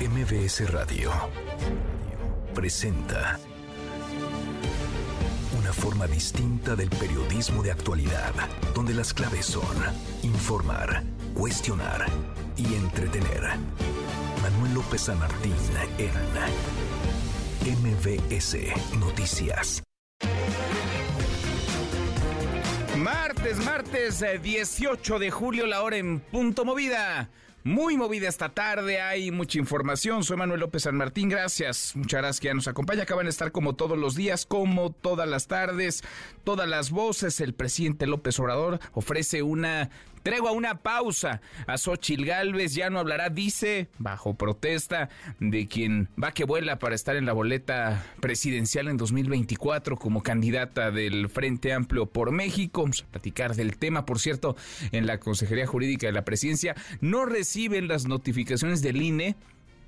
MBS Radio presenta una forma distinta del periodismo de actualidad, donde las claves son informar, cuestionar y entretener. Manuel López San Martín en MBS Noticias. Martes, martes 18 de julio, la hora en punto movida. Muy movida esta tarde, hay mucha información. Soy Manuel López San Martín, gracias. Muchas gracias que ya nos acompaña. Acaban de estar como todos los días, como todas las tardes, todas las voces. El presidente López Obrador ofrece una tregua, una pausa a Xochil Gálvez. Ya no hablará, dice, bajo protesta, de quien va que vuela para estar en la boleta presidencial en 2024 como candidata del Frente Amplio por México. Vamos a platicar del tema, por cierto, en la Consejería Jurídica de la Presidencia. No reciben las notificaciones del INE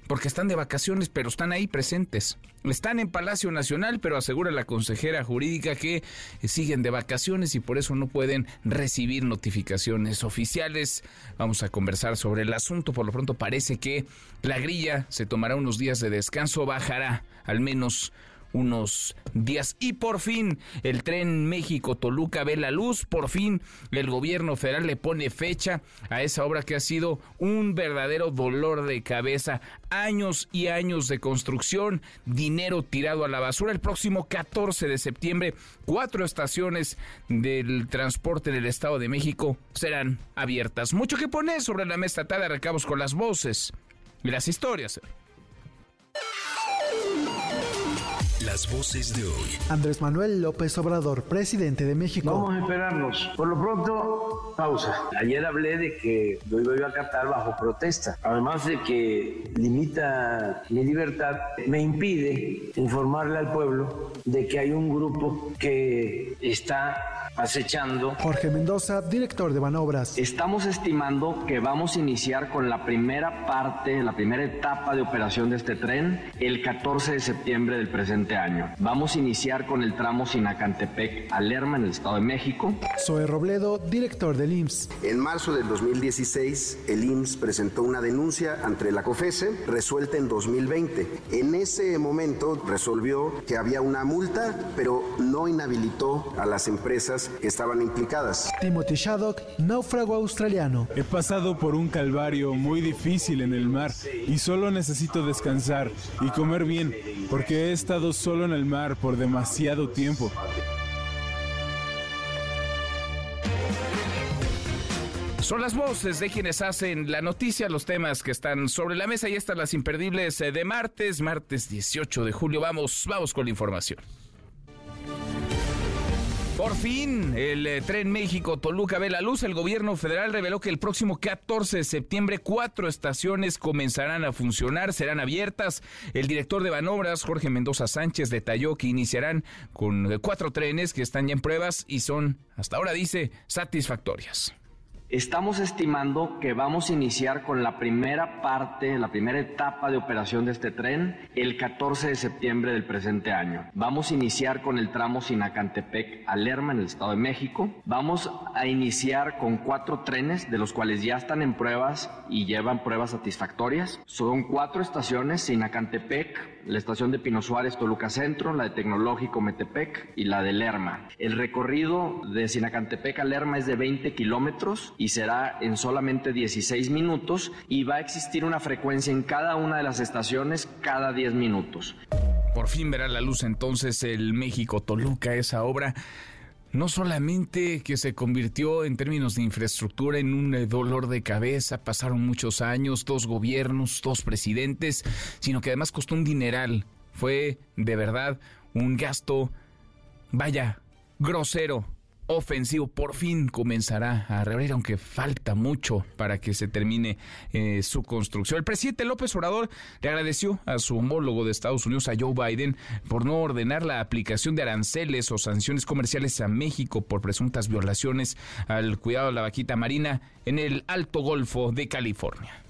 porque están de vacaciones, pero están ahí presentes. Están en Palacio Nacional, pero asegura la consejera jurídica que siguen de vacaciones y por eso no pueden recibir notificaciones oficiales. Vamos a conversar sobre el asunto. Por lo pronto parece que la grilla se tomará unos días de descanso, bajará al menos unos días. Y por fin el tren México-Toluca ve la luz, por fin el gobierno federal le pone fecha a esa obra que ha sido un verdadero dolor de cabeza. Años y años de construcción, dinero tirado a la basura. El próximo 14 de septiembre, cuatro estaciones del transporte del Estado de México serán abiertas. Mucho que poner sobre la mesa tarde, recabos con las voces y las historias. Las voces de hoy. Andrés Manuel López Obrador, presidente de México. Vamos a esperarnos. Por lo pronto, pausa. Ayer hablé de que lo iba a acatar bajo protesta. Además de que limita mi libertad, me impide informarle al pueblo de que hay un grupo que está acechando. Jorge Mendoza, director de Banobras. Estamos estimando que vamos a iniciar con la primera parte, la primera etapa de operación de este tren el 14 de septiembre del presente año. Vamos a iniciar con el tramo Sinacantepec a Lerma en el Estado de México. Zoe Robledo, director del IMSS. En marzo del 2016, el IMSS presentó una denuncia ante la COFESE resuelta en 2020. En ese momento resolvió que había una multa, pero no inhabilitó a las empresas que estaban implicadas. Timothy Shaddock, náufrago australiano. He pasado por un calvario muy difícil en el mar y solo necesito descansar y comer bien porque he estado solo en el mar por demasiado tiempo. Son las voces de quienes hacen la noticia, los temas que están sobre la mesa y estas las imperdibles eh, de martes, martes 18 de julio. Vamos, vamos con la información. Por fin, el eh, tren México-Toluca ve la luz. El gobierno federal reveló que el próximo 14 de septiembre cuatro estaciones comenzarán a funcionar, serán abiertas. El director de Banobras, Jorge Mendoza Sánchez, detalló que iniciarán con cuatro trenes que están ya en pruebas y son, hasta ahora dice, satisfactorias. Estamos estimando que vamos a iniciar con la primera parte, la primera etapa de operación de este tren el 14 de septiembre del presente año. Vamos a iniciar con el tramo Sinacantepec a Lerma en el Estado de México. Vamos a iniciar con cuatro trenes, de los cuales ya están en pruebas y llevan pruebas satisfactorias. Son cuatro estaciones, Sinacantepec, la estación de Pino Suárez, Toluca Centro, la de Tecnológico Metepec y la de Lerma. El recorrido de Sinacantepec a Lerma es de 20 kilómetros y será en solamente 16 minutos y va a existir una frecuencia en cada una de las estaciones cada 10 minutos. Por fin verá la luz entonces el México Toluca, esa obra no solamente que se convirtió en términos de infraestructura en un eh, dolor de cabeza, pasaron muchos años, dos gobiernos, dos presidentes, sino que además costó un dineral. Fue de verdad un gasto, vaya, grosero ofensivo por fin comenzará a reabrir, aunque falta mucho para que se termine eh, su construcción. El presidente López Obrador le agradeció a su homólogo de Estados Unidos, a Joe Biden, por no ordenar la aplicación de aranceles o sanciones comerciales a México por presuntas violaciones al cuidado de la vaquita marina en el Alto Golfo de California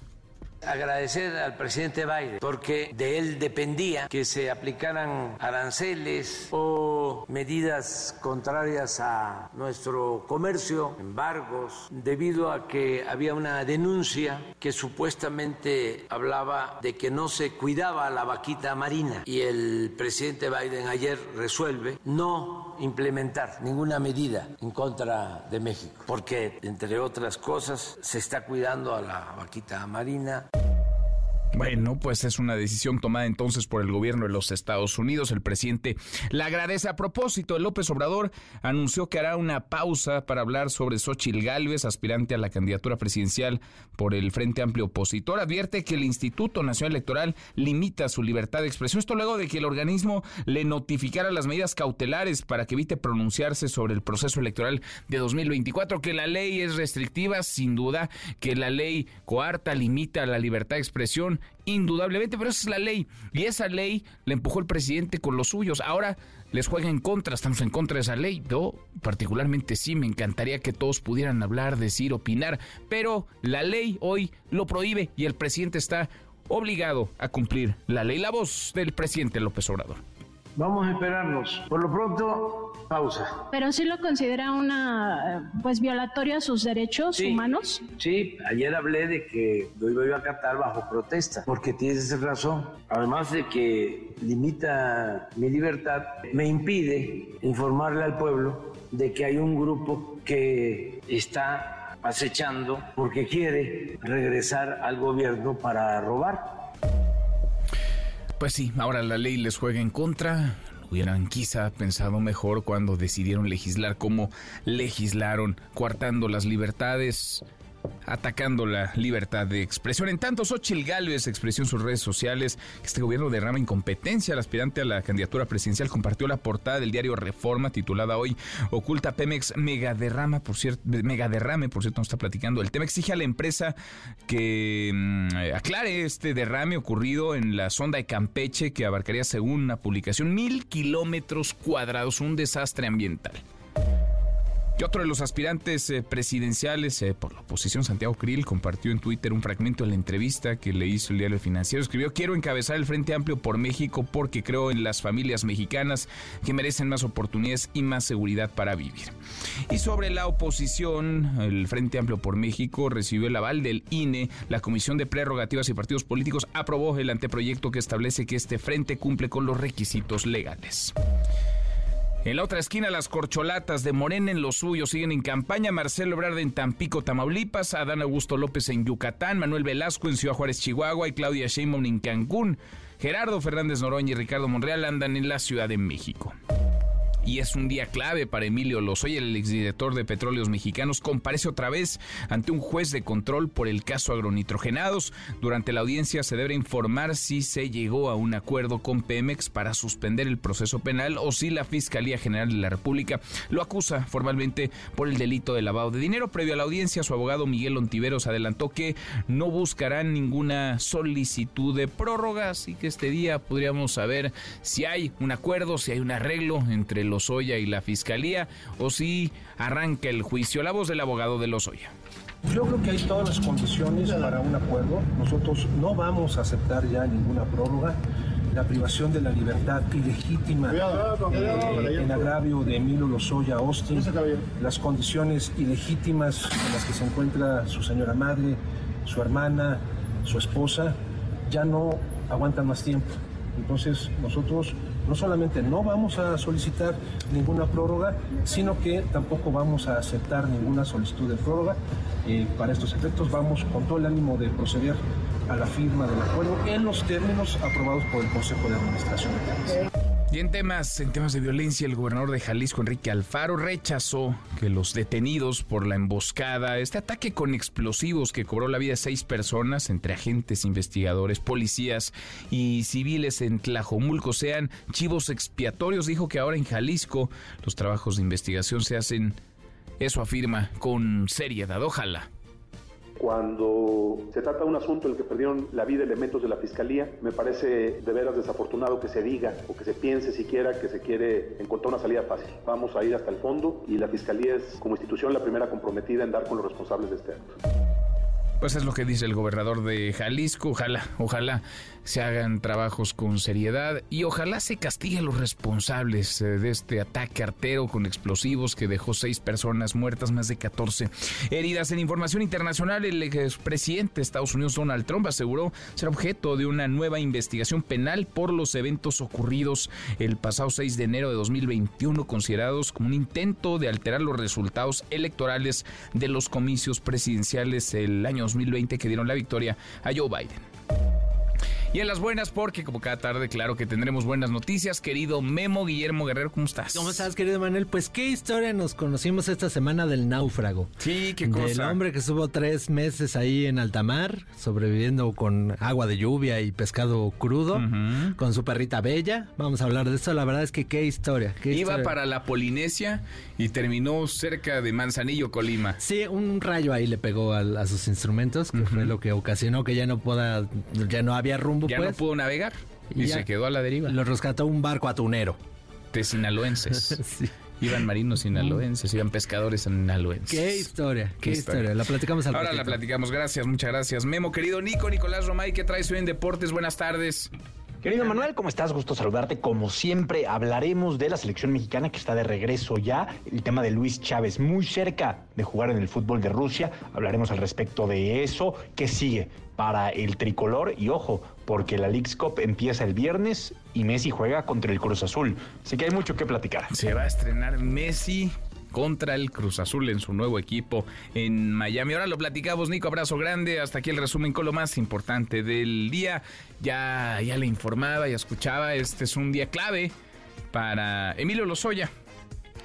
agradecer al presidente Biden porque de él dependía que se aplicaran aranceles o medidas contrarias a nuestro comercio, embargos, debido a que había una denuncia que supuestamente hablaba de que no se cuidaba la vaquita marina. Y el presidente Biden ayer resuelve no implementar ninguna medida en contra de México, porque entre otras cosas se está cuidando a la vaquita marina. Bueno, pues es una decisión tomada entonces por el gobierno de los Estados Unidos. El presidente la agradece a propósito. López Obrador anunció que hará una pausa para hablar sobre Xochil Gálvez, aspirante a la candidatura presidencial por el Frente Amplio Opositor. Advierte que el Instituto Nacional Electoral limita su libertad de expresión. Esto luego de que el organismo le notificara las medidas cautelares para que evite pronunciarse sobre el proceso electoral de 2024. Que la ley es restrictiva, sin duda, que la ley coarta, limita la libertad de expresión indudablemente, pero esa es la ley. Y esa ley la empujó el presidente con los suyos. Ahora les juega en contra, estamos en contra de esa ley. Yo particularmente sí, me encantaría que todos pudieran hablar, decir, opinar, pero la ley hoy lo prohíbe y el presidente está obligado a cumplir la ley. La voz del presidente López Obrador. Vamos a esperarnos. Por lo pronto, pausa. Pero sí lo considera una, pues, violatoria a sus derechos humanos. Sí, ayer hablé de que lo iba a acatar bajo protesta, porque tienes razón. Además de que limita mi libertad, me impide informarle al pueblo de que hay un grupo que está acechando porque quiere regresar al gobierno para robar. Pues sí, ahora la ley les juega en contra. Hubieran quizá pensado mejor cuando decidieron legislar como legislaron, coartando las libertades, atacando la libertad de expresión. En tanto, Xochitl Gálvez expresó en sus redes sociales que este gobierno derrama incompetencia. El aspirante a la candidatura presidencial compartió la portada del diario Reforma titulada hoy Oculta Pemex Megaderrama, por cierto, Megaderrame, por cierto, nos está platicando. El tema exige a la empresa que mm, aclare este derrame ocurrido en la sonda de Campeche que abarcaría, según una publicación, mil kilómetros cuadrados, un desastre ambiental. Y otro de los aspirantes eh, presidenciales eh, por la oposición, Santiago Krill, compartió en Twitter un fragmento de la entrevista que le hizo el diario Financiero. Escribió, quiero encabezar el Frente Amplio por México porque creo en las familias mexicanas que merecen más oportunidades y más seguridad para vivir. Y sobre la oposición, el Frente Amplio por México recibió el aval del INE. La Comisión de Prerrogativas y Partidos Políticos aprobó el anteproyecto que establece que este frente cumple con los requisitos legales. En la otra esquina, las corcholatas de Morena en los suyos siguen en campaña. Marcelo Ebrard en Tampico, Tamaulipas, Adán Augusto López en Yucatán, Manuel Velasco en Ciudad Juárez, Chihuahua y Claudia Sheinbaum en Cancún. Gerardo Fernández Noroña y Ricardo Monreal andan en la Ciudad de México y es un día clave para Emilio Lozoya, el exdirector de Petróleos Mexicanos, comparece otra vez ante un juez de control por el caso agronitrogenados. Durante la audiencia se debe informar si se llegó a un acuerdo con Pemex para suspender el proceso penal o si la Fiscalía General de la República lo acusa formalmente por el delito de lavado de dinero. Previo a la audiencia, su abogado Miguel Ontiveros adelantó que no buscarán ninguna solicitud de prórroga, así que este día podríamos saber si hay un acuerdo, si hay un arreglo entre los Lozoya y la Fiscalía o si arranca el juicio. La voz del abogado de Lozoya. Yo creo que hay todas las condiciones para un acuerdo. Nosotros no vamos a aceptar ya ninguna prórroga. La privación de la libertad ilegítima eh, en agravio de Emilio Lozoya Austin, las condiciones ilegítimas en las que se encuentra su señora madre, su hermana, su esposa, ya no aguantan más tiempo. Entonces nosotros no solamente no vamos a solicitar ninguna prórroga, sino que tampoco vamos a aceptar ninguna solicitud de prórroga. Eh, para estos efectos vamos con todo el ánimo de proceder a la firma del acuerdo en los términos aprobados por el Consejo de Administración. Y en temas, en temas de violencia, el gobernador de Jalisco, Enrique Alfaro, rechazó que los detenidos por la emboscada, este ataque con explosivos que cobró la vida de seis personas, entre agentes, investigadores, policías y civiles en Tlajomulco, sean chivos expiatorios. Dijo que ahora en Jalisco los trabajos de investigación se hacen, eso afirma, con seriedad. Ojalá cuando se trata de un asunto en el que perdieron la vida elementos de la Fiscalía, me parece de veras desafortunado que se diga o que se piense siquiera que se quiere encontrar una salida fácil. Vamos a ir hasta el fondo y la Fiscalía es como institución la primera comprometida en dar con los responsables de este acto. Pues es lo que dice el gobernador de Jalisco. Ojalá, ojalá se hagan trabajos con seriedad y ojalá se castigue a los responsables eh, de este ataque artero con explosivos que dejó seis personas muertas, más de 14 heridas. En información internacional, el expresidente de Estados Unidos, Donald Trump, aseguró ser objeto de una nueva investigación penal por los eventos ocurridos el pasado 6 de enero de 2021, considerados como un intento de alterar los resultados electorales de los comicios presidenciales el año 2020 que dieron la victoria a Joe Biden. Y en las buenas, porque como cada tarde, claro que tendremos buenas noticias. Querido Memo Guillermo Guerrero, ¿cómo estás? ¿Cómo estás, querido Manuel? Pues qué historia nos conocimos esta semana del náufrago. Sí, qué cosa. El hombre que estuvo tres meses ahí en alta mar, sobreviviendo con agua de lluvia y pescado crudo, con su perrita bella. Vamos a hablar de esto. La verdad es que qué historia. Iba para la Polinesia y terminó cerca de Manzanillo, Colima. Sí, un rayo ahí le pegó a, sus instrumentos, que fue lo que ocasionó que ya no pueda, ya no había rumbo ya no pudo navegar y, se quedó a la deriva. Lo rescató un barco atunero. De sinaloenses. Iban marinos sinaloenses, iban pescadores sinaloenses. Qué historia, qué, historia? La platicamos al Ahora la platicamos, gracias, muchas gracias. Memo, querido Nico, Nicolás Romay, ¿qué traes hoy en Deportes? Buenas tardes. Querido Manuel, ¿cómo estás? Gusto saludarte. Como siempre, hablaremos de la selección mexicana que está de regreso ya. El tema de Luis Chávez, muy cerca de jugar en el fútbol de Rusia. Hablaremos al respecto de eso. ¿Qué sigue para el tricolor? Y ojo, porque la League's Cup empieza el viernes y Messi juega contra el Cruz Azul. Así que hay mucho que platicar. Se va a estrenar Messi contra el Cruz Azul en su nuevo equipo en Miami. Ahora lo platicamos, Nico, abrazo grande. Hasta aquí el resumen con lo más importante del día. Ya, ya le informaba, ya escuchaba, este es un día clave para Emilio Lozoya.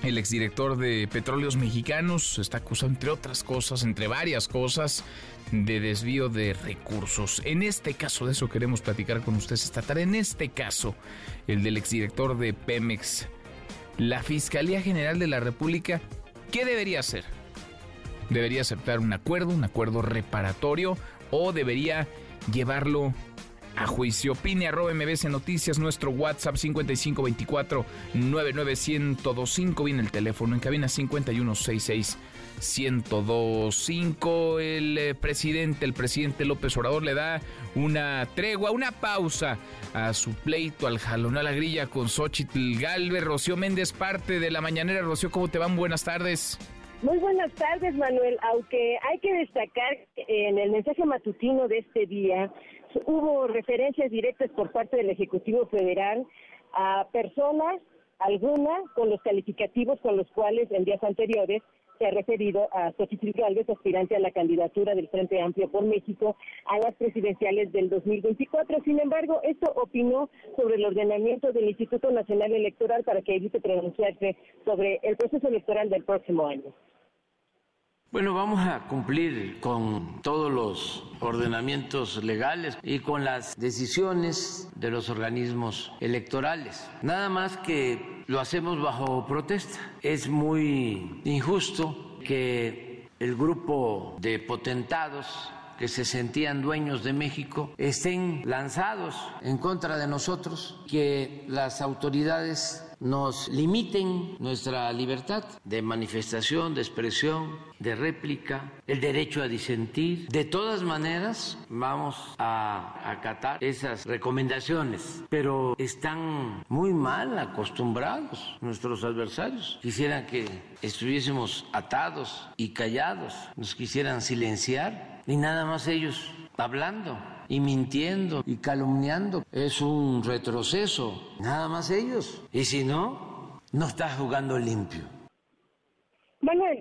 El exdirector de Petróleos Mexicanos está acusado, entre otras cosas, entre varias cosas, de desvío de recursos. En este caso, de eso queremos platicar con ustedes esta tarde. En este caso, el del exdirector de Pemex, la Fiscalía General de la República, ¿qué debería hacer? ¿Debería aceptar un acuerdo, un acuerdo reparatorio o debería llevarlo a juicio? Opine arroba MBC Noticias, nuestro WhatsApp 5524 99125, viene el teléfono en cabina 5166 1025. El eh, presidente, el presidente López Obrador le da una tregua, una pausa a su pleito, al jalón a la grilla con Xochitl Galvez. Rocío Méndez, parte de la mañanera. Rocío, ¿cómo te van? Buenas tardes. Muy buenas tardes, Manuel. Aunque hay que destacar en el mensaje matutino de este día, hubo referencias directas por parte del Ejecutivo Federal a personas, algunas con los calificativos con los cuales en días anteriores se ha referido a Xochitl Gálvez, aspirante a la candidatura del Frente Amplio por México a las presidenciales del 2024. Sin embargo, esto opinó sobre el ordenamiento del Instituto Nacional Electoral para que evite pronunciarse sobre el proceso electoral del próximo año. Bueno, vamos a cumplir con todos los ordenamientos legales y con las decisiones de los organismos electorales. Nada más que lo hacemos bajo protesta. Es muy injusto que el grupo de potentados que se sentían dueños de México estén lanzados en contra de nosotros, que las autoridades nos limiten nuestra libertad de manifestación, de expresión, de réplica, el derecho a disentir. De todas maneras, vamos a acatar esas recomendaciones, pero están muy mal acostumbrados nuestros adversarios. Quisieran que estuviésemos atados y callados, nos quisieran silenciar y nada más ellos hablando y mintiendo y calumniando. Es un retroceso, nada más ellos. Y si no, no estás jugando limpio. Manuel,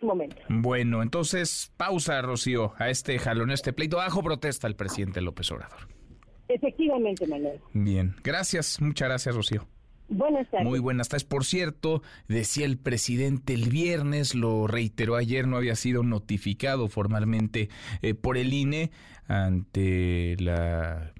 momento. Bueno, entonces pausa, Rocío, a este jalón, a este pleito. Bajo protesta el presidente López Obrador. Efectivamente, Manuel. Bien, gracias, muchas gracias, Rocío. Buenas tardes. Muy buenas tardes. Por cierto, decía el presidente el viernes, lo reiteró ayer, no había sido notificado formalmente eh, por el INE ante la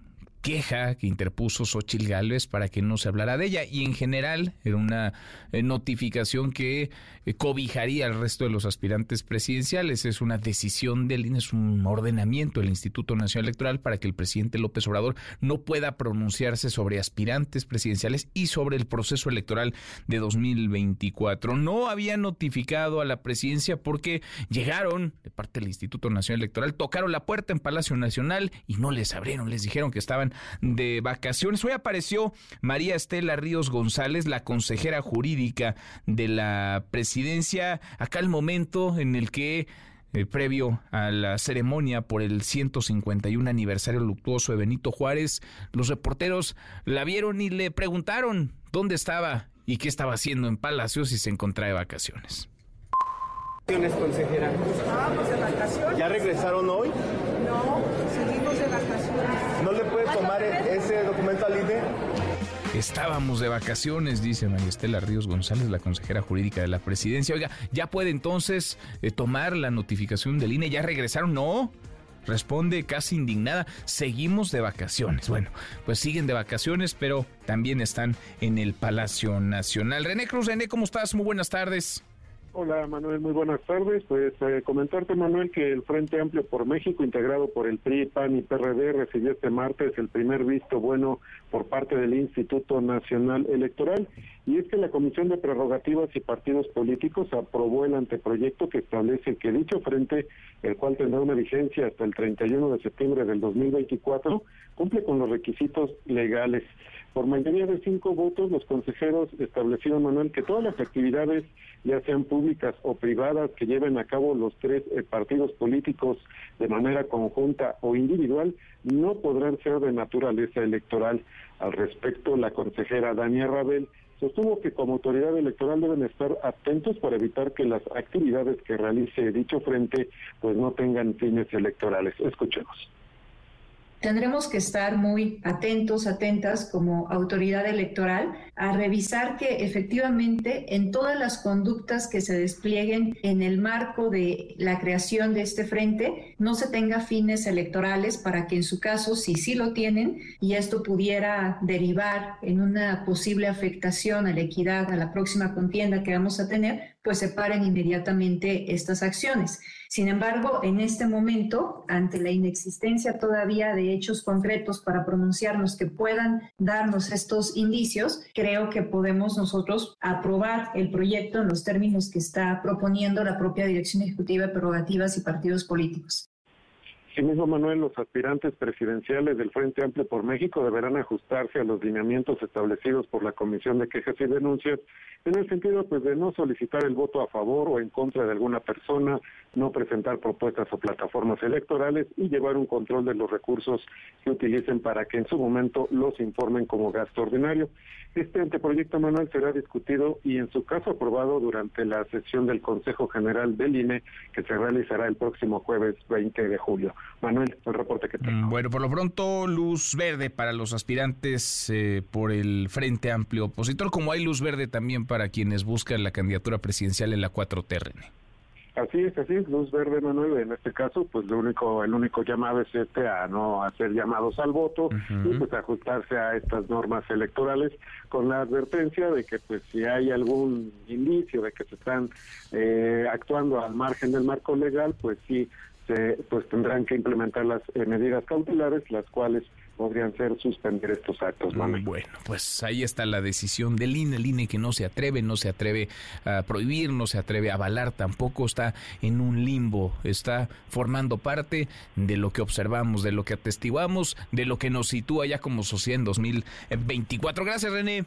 queja que interpuso Xochil Gálvez para que no se hablara de ella y en general era una eh, notificación que eh, cobijaría al resto de los aspirantes presidenciales. Es una decisión del INE, es un ordenamiento del Instituto Nacional Electoral para que el presidente López Obrador no pueda pronunciarse sobre aspirantes presidenciales y sobre el proceso electoral de 2024. No había notificado a la presidencia porque llegaron de parte del Instituto Nacional Electoral, tocaron la puerta en Palacio Nacional y no les abrieron, les dijeron que estaban de vacaciones. Hoy apareció María Estela Ríos González, la consejera jurídica de la presidencia, acá el momento en el que eh, previo a la ceremonia por el 151 aniversario luctuoso de Benito Juárez, los reporteros la vieron y le preguntaron dónde estaba y qué estaba haciendo en Palacio si se encontraba de vacaciones. consejera? Estábamos de vacaciones. ¿Ya regresaron hoy? No, seguimos de vacaciones. ¿No le puede tomar ese documento al INE? Estábamos de vacaciones, dice María Estela Ríos González, la consejera jurídica de la presidencia. Oiga, ¿ya puede entonces eh, tomar la notificación del INE? ¿Ya regresaron? No. Responde casi indignada, seguimos de vacaciones. Bueno, pues siguen de vacaciones, pero también están en el Palacio Nacional. René Cruz, René, ¿cómo estás? Muy buenas tardes. Hola Manuel, muy buenas tardes. Pues eh, comentarte Manuel que el Frente Amplio por México, integrado por el PRI, PAN y PRD, recibió este martes el primer visto bueno por parte del Instituto Nacional Electoral. Y es que la Comisión de Prerrogativas y Partidos Políticos aprobó el anteproyecto que establece que dicho frente, el cual tendrá una vigencia hasta el 31 de septiembre del 2024, cumple con los requisitos legales. Por mayoría de cinco votos, los consejeros establecieron, Manuel, que todas las actividades, ya sean públicas o privadas, que lleven a cabo los tres eh, partidos políticos de manera conjunta o individual, no podrán ser de naturaleza electoral. Al respecto, la consejera Dania Rabel sostuvo que como autoridad electoral deben estar atentos para evitar que las actividades que realice dicho frente pues no tengan fines electorales. Escuchemos tendremos que estar muy atentos, atentas como autoridad electoral a revisar que efectivamente en todas las conductas que se desplieguen en el marco de la creación de este frente no se tenga fines electorales para que en su caso, si sí lo tienen y esto pudiera derivar en una posible afectación a la equidad, a la próxima contienda que vamos a tener, pues se paren inmediatamente estas acciones. Sin embargo, en este momento, ante la inexistencia todavía de hechos concretos para pronunciarnos que puedan darnos estos indicios, creo que podemos nosotros aprobar el proyecto en los términos que está proponiendo la propia Dirección Ejecutiva de Prerrogativas y Partidos Políticos. Asimismo, Manuel, los aspirantes presidenciales del Frente Amplio por México deberán ajustarse a los lineamientos establecidos por la Comisión de Quejas y Denuncias en el sentido pues de no solicitar el voto a favor o en contra de alguna persona, no presentar propuestas o plataformas electorales y llevar un control de los recursos que utilicen para que en su momento los informen como gasto ordinario. Este anteproyecto Manuel será discutido y en su caso aprobado durante la sesión del Consejo General del INE que se realizará el próximo jueves 20 de julio. Manuel, el reporte que tengo. Mm, bueno, por lo pronto luz verde para los aspirantes eh, por el Frente Amplio Opositor, como hay luz verde también para quienes buscan la candidatura presidencial en la 4T, Así es, así es, luz verde, Manuel. En este caso, pues lo único, el único llamado es este a no hacer llamados al voto y pues ajustarse a estas normas electorales con la advertencia de que pues si hay algún indicio de que se están eh, actuando al margen del marco legal, pues sí, se, pues tendrán que implementar las eh, medidas cautelares, las cuales podrían ser suspender estos actos. Muy Bueno, pues ahí está la decisión del INE, el INE que no se atreve, no se atreve a prohibir, no se atreve a avalar, tampoco está en un limbo, está formando parte de lo que observamos, de lo que atestiguamos, de lo que nos sitúa ya como sociedad en 2024. Gracias, René.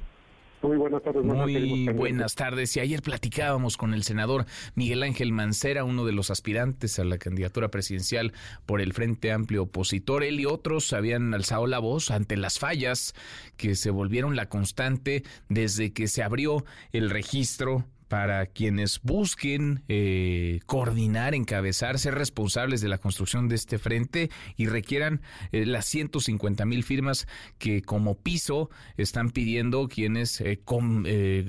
Muy buenas tardes. Muy buenas tardes. Y ayer platicábamos con el senador Miguel Ángel Mancera, uno de los aspirantes a la candidatura presidencial por el Frente Amplio Opositor. Él y otros habían alzado la voz ante las fallas que se volvieron la constante desde que se abrió el registro para quienes busquen eh, coordinar, encabezar, ser responsables de la construcción de este frente y requieran eh, las 150 mil firmas que como piso están pidiendo quienes eh,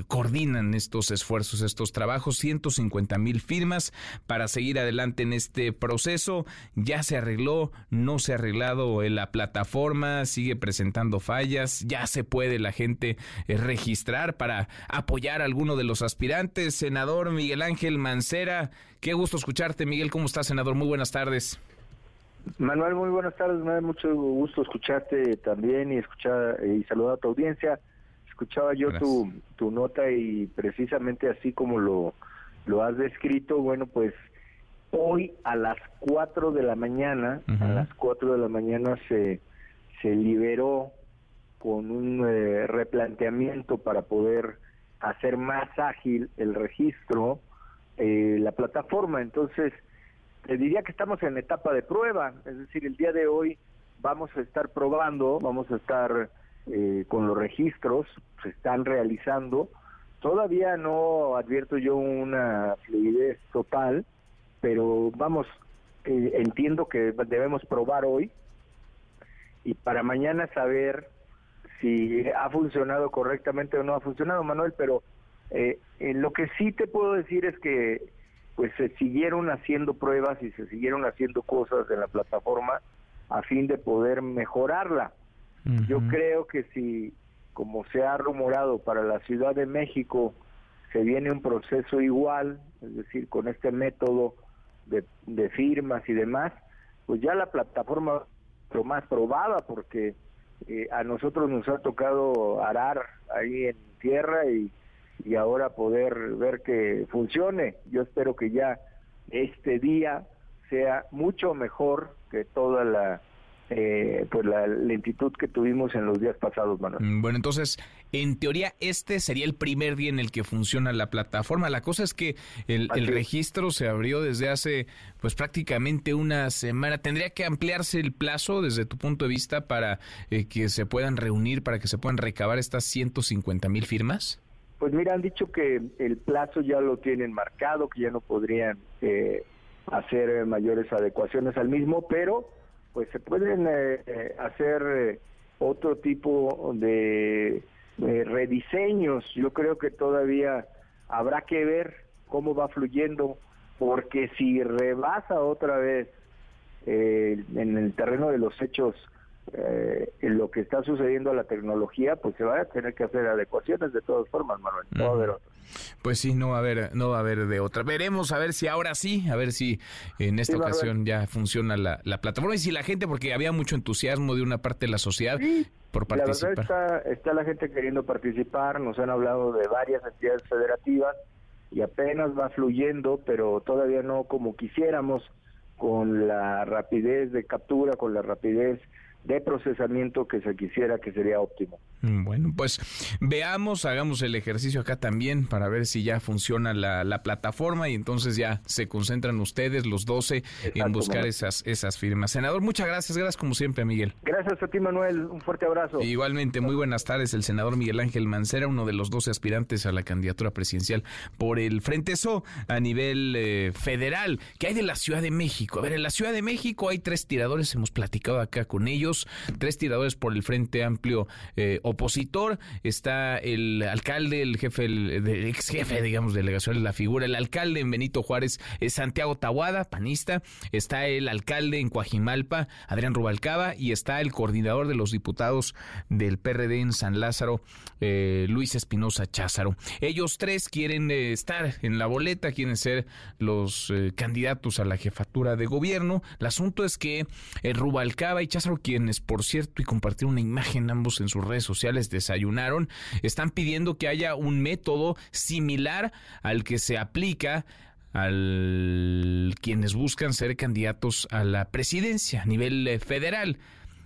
coordinan estos esfuerzos, estos trabajos, 150 mil firmas para seguir adelante en este proceso. Ya se arregló, no se ha arreglado la plataforma, sigue presentando fallas, ya se puede la gente registrar para apoyar a alguno de los aspirantes senador Miguel Ángel Mancera. Qué gusto escucharte, Miguel. ¿Cómo estás, senador? Muy buenas tardes. Manuel, muy buenas tardes. Me da mucho gusto escucharte también y escuchar y saludar a tu audiencia. Escuchaba yo tu, tu nota y precisamente así como lo, lo has descrito, bueno, pues hoy a las 4 de la mañana, a las 4 de la mañana se, se liberó con un eh, replanteamiento para poder hacer más ágil el registro, eh, la plataforma. Entonces, te diría que estamos en etapa de prueba, es decir, el día de hoy vamos a estar probando, vamos a estar eh, con los registros, se están realizando. Todavía no advierto yo una fluidez total, pero vamos, eh, entiendo que debemos probar hoy y para mañana saber si ha funcionado correctamente o no ha funcionado, Manuel, pero eh, lo que sí te puedo decir es que pues se siguieron haciendo pruebas y se siguieron haciendo cosas en la plataforma a fin de poder mejorarla. Yo creo que si, como se ha rumorado para la Ciudad de México, se viene un proceso igual, es decir, con este método de, de firmas y demás, pues ya la plataforma lo más probada porque eh, a nosotros nos ha tocado arar ahí en tierra y, y ahora poder ver que funcione. Yo espero que ya este día sea mucho mejor que toda la eh, pues la lentitud que tuvimos en los días pasados, Manuel. Mm, bueno, entonces, en teoría, este sería el primer día en el que funciona la plataforma. La cosa es que el, registro se abrió desde hace, pues prácticamente una semana. ¿Tendría que ampliarse el plazo desde tu punto de vista para eh, que se puedan reunir, para que se puedan recabar estas 150 mil firmas? Pues mira, han dicho que el plazo ya lo tienen marcado, que ya no podrían eh, hacer mayores adecuaciones al mismo, pero pues se pueden eh, eh, hacer eh, otro tipo de, rediseños. Yo creo que todavía habrá que ver cómo va fluyendo, porque si rebasa otra vez en el terreno de los hechos en lo que está sucediendo a la tecnología, pues se va a tener que hacer adecuaciones de todas formas, Manuel. No pues sí, no va a haber, no va a haber de otra. Veremos a ver si ahora sí, a ver si en esta ocasión ya funciona la, plataforma y si la gente, porque había mucho entusiasmo de una parte de la sociedad por participar. La verdad está, está la gente queriendo participar, nos han hablado de varias entidades federativas y apenas va fluyendo, pero todavía no como quisiéramos, con la rapidez de captura, con la rapidez de procesamiento que se quisiera que sería óptimo. Bueno, pues veamos, hagamos el ejercicio acá también para ver si ya funciona la, la plataforma y entonces ya se concentran ustedes, los 12, en buscar esas, esas firmas. Senador, muchas gracias, gracias como siempre, Miguel. Gracias a ti, Manuel, un fuerte abrazo. Igualmente, muy buenas tardes, el senador Miguel Ángel Mancera, uno de los 12 aspirantes a la candidatura presidencial por el Frente SO a nivel eh, federal. ¿Qué hay de la Ciudad de México? A ver, en la Ciudad de México hay tres tiradores, hemos platicado acá con ellos tres tiradores por el Frente Amplio eh, opositor. Está el alcalde, el jefe, el, ex jefe, digamos, delegación de la figura, el alcalde en Benito Juárez, es Santiago Tahuada, panista. Está el alcalde en Coajimalpa, Adrián Rubalcaba, y está el coordinador de los diputados del PRD en San Lázaro, eh, Luis Espinosa Cházaro. Ellos tres quieren eh, estar en la boleta, quieren ser los candidatos a la jefatura de gobierno. El asunto es que Rubalcaba y Cházaro, quien por cierto, y compartir una imagen ambos en sus redes sociales, desayunaron, están pidiendo que haya un método similar al que se aplica al quienes buscan ser candidatos a la presidencia a nivel eh, federal.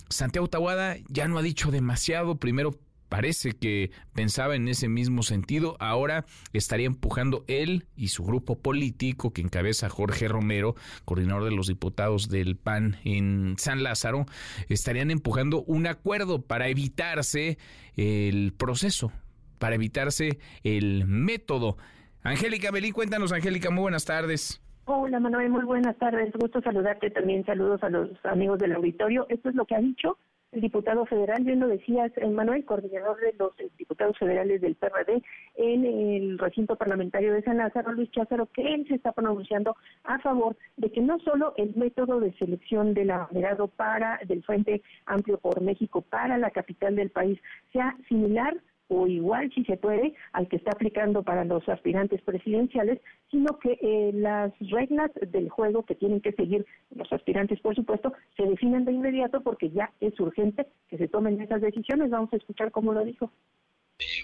Santiago Tahuada ya no ha dicho demasiado, primero parece que pensaba en ese mismo sentido. Ahora estaría empujando él y su grupo político que encabeza Jorge Romero, coordinador de los diputados del PAN en San Lázaro, estarían empujando un acuerdo para evitarse el proceso, para evitarse el método. Angélica Belín, cuéntanos, Angélica, muy buenas tardes. Hola Manuel, muy buenas tardes. Gusto saludarte también. Saludos a los amigos del auditorio. Esto es lo que ha dicho el diputado federal, bien lo decías, Manuel, coordinador de los eh, diputados federales del PRD en el recinto parlamentario de San Lázaro, Luis Cházaro, que él se está pronunciando a favor de que no solo el método de selección del abanderado para del Frente Amplio por México para la capital del país sea similar o igual, si se puede, al que está aplicando para los aspirantes presidenciales, sino que eh, las reglas del juego que tienen que seguir los aspirantes, por supuesto, se definen de inmediato porque ya es urgente que se tomen esas decisiones. Vamos a escuchar cómo lo dijo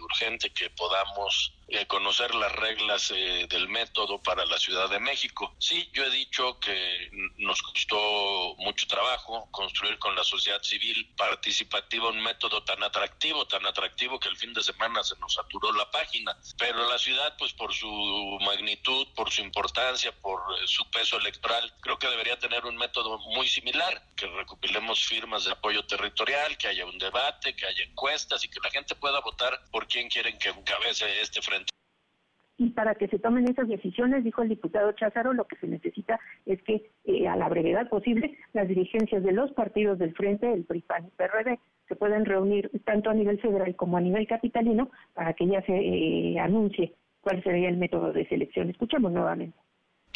urgente que podamos eh, conocer las reglas eh, del método para la Ciudad de México. Sí, yo he dicho que nos costó mucho trabajo construir con la sociedad civil participativa un método tan atractivo, tan atractivo que el fin de semana se nos saturó la página. Pero la ciudad, pues por su magnitud, por su importancia, por eh, su peso electoral, creo que debería tener un método muy similar, que recopilemos firmas de apoyo territorial, que haya un debate, que haya encuestas y que la gente pueda votar por quién quieren que encabece este frente. Y para que se tomen esas decisiones, dijo el diputado Cházaro, lo que se necesita es que eh, a la brevedad posible las dirigencias de los partidos del Frente, el PRI, PAN y PRD, se puedan reunir tanto a nivel federal como a nivel capitalino para que ya se eh, anuncie cuál sería el método de selección. Escuchamos nuevamente.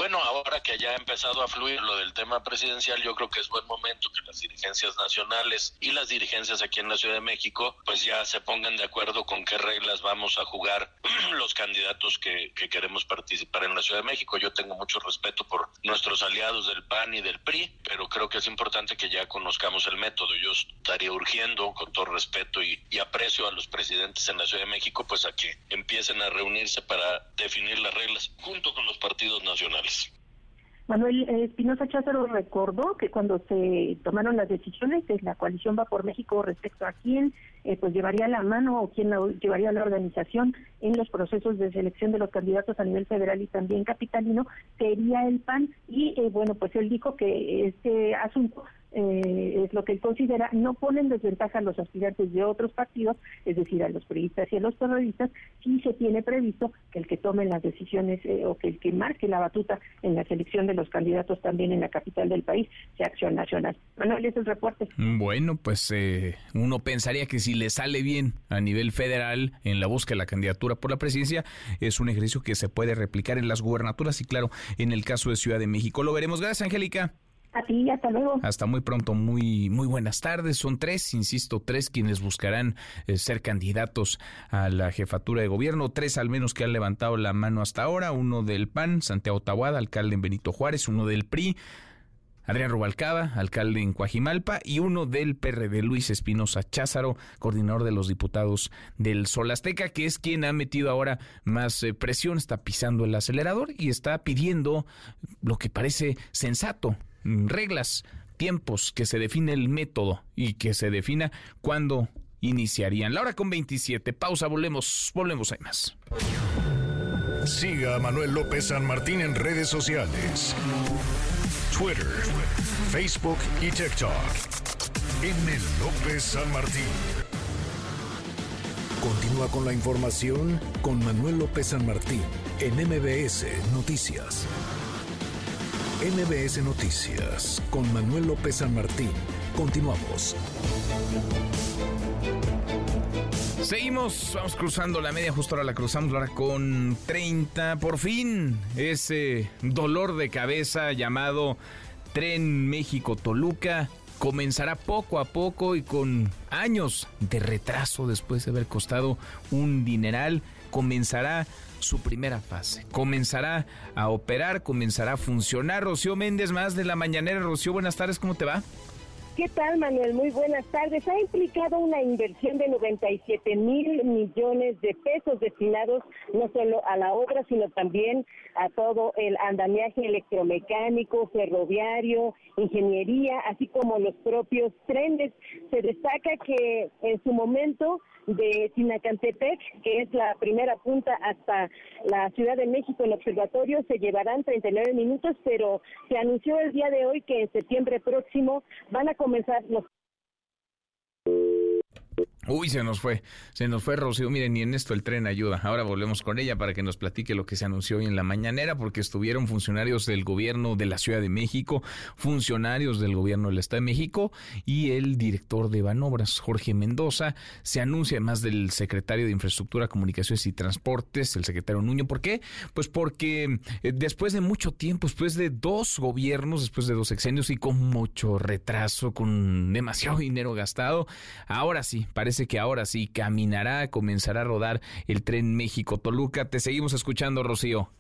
Bueno, ahora que ya ha empezado a fluir lo del tema presidencial, yo creo que es buen momento que las dirigencias nacionales y las dirigencias aquí en la Ciudad de México pues ya se pongan de acuerdo con qué reglas vamos a jugar los candidatos que, que queremos participar en la Ciudad de México. Yo tengo mucho respeto por nuestros aliados del PAN y del PRI, pero creo que es importante que ya conozcamos el método. Yo estaría urgiendo, con todo respeto y, y aprecio a los presidentes en la Ciudad de México, pues a que empiecen a reunirse para definir las reglas junto con los partidos nacionales. Manuel Espinosa Cházaro recordó que cuando se tomaron las decisiones, de la coalición va por México respecto a quién eh, pues llevaría la mano o quién llevaría la organización en los procesos de selección de los candidatos a nivel federal y también capitalino, sería el PAN. Y eh, bueno, pues él dijo que este asunto eh, es lo que él considera, no ponen desventaja a los aspirantes de otros partidos, es decir, a los periodistas y a los terroristas, si se tiene previsto que el que tome las decisiones eh, o que el que marque la batuta en la selección de los candidatos también en la capital del país sea Acción Nacional. Manuel, ese es el reporte. Bueno, pues eh, uno pensaría que si le sale bien a nivel federal en la búsqueda de la candidatura por la presidencia, es un ejercicio que se puede replicar en las gubernaturas y claro, en el caso de Ciudad de México. Lo veremos. Gracias, Angélica. A ti, hasta luego. Hasta muy pronto, muy, muy buenas tardes. Son tres, insisto, tres quienes buscarán eh, ser candidatos a la jefatura de gobierno, tres al menos que han levantado la mano hasta ahora, uno del PAN, Santiago Tahuada, alcalde en Benito Juárez, uno del PRI, Adrián Rubalcaba, alcalde en Coajimalpa, y uno del PRD, Luis Espinosa Cházaro, coordinador de los diputados del Sol Azteca, que es quien ha metido ahora más eh, presión, está pisando el acelerador y está pidiendo lo que parece sensato, reglas, tiempos, que se define el método y que se defina cuándo iniciarían. La hora con 27. Pausa, volvemos, volvemos, hay más. Siga a Manuel López San Martín en redes sociales. Twitter, Facebook y TikTok. El López San Martín. Continúa con la información con Manuel López San Martín en MBS Noticias. MBS Noticias con Manuel López San Martín. Continuamos. Seguimos, vamos cruzando la media, justo ahora la cruzamos, ahora con 30. Por fin, ese dolor de cabeza llamado Tren México-Toluca comenzará poco a poco y con años de retraso después de haber costado un dineral, comenzará su primera fase. Comenzará a operar, comenzará a funcionar. Rocío Méndez, más de la mañanera. Rocío, buenas tardes, ¿cómo te va? ¿Qué tal, Manuel? Muy buenas tardes. Ha implicado una inversión de 97 mil millones de pesos destinados no solo a la obra, sino también a todo el andamiaje electromecánico, ferroviario, ingeniería, así como los propios trenes. Se destaca que en su momento de Sinacantepec, que es la primera punta hasta la Ciudad de México, el observatorio, se llevarán 39 minutos, pero se anunció el día de hoy que en septiembre próximo van a comenzar los Uy, se nos fue, se nos fue Rocío. Miren, ni en esto el tren ayuda. Ahora volvemos con ella para que nos platique lo que se anunció hoy en la mañanera, porque estuvieron funcionarios del gobierno de la Ciudad de México, funcionarios del gobierno del Estado de México y el director de Banobras, Jorge Mendoza. Se anuncia además del secretario de Infraestructura, Comunicaciones y Transportes, el secretario Nuño. ¿Por qué? Pues porque eh, después de mucho tiempo, después de dos gobiernos, después de dos sexenios y con mucho retraso, con demasiado dinero gastado, ahora sí, parece que ahora sí caminará, comenzará a rodar el tren México-Toluca. Te seguimos escuchando, Rocío.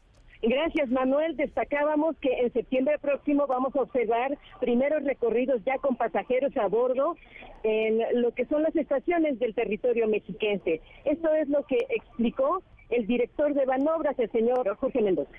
Gracias, Manuel. Destacábamos que en septiembre próximo vamos a observar primeros recorridos ya con pasajeros a bordo en lo que son las estaciones del territorio mexiquense. Esto es lo que explicó el director de Banobras, el señor Jorge Mendoza.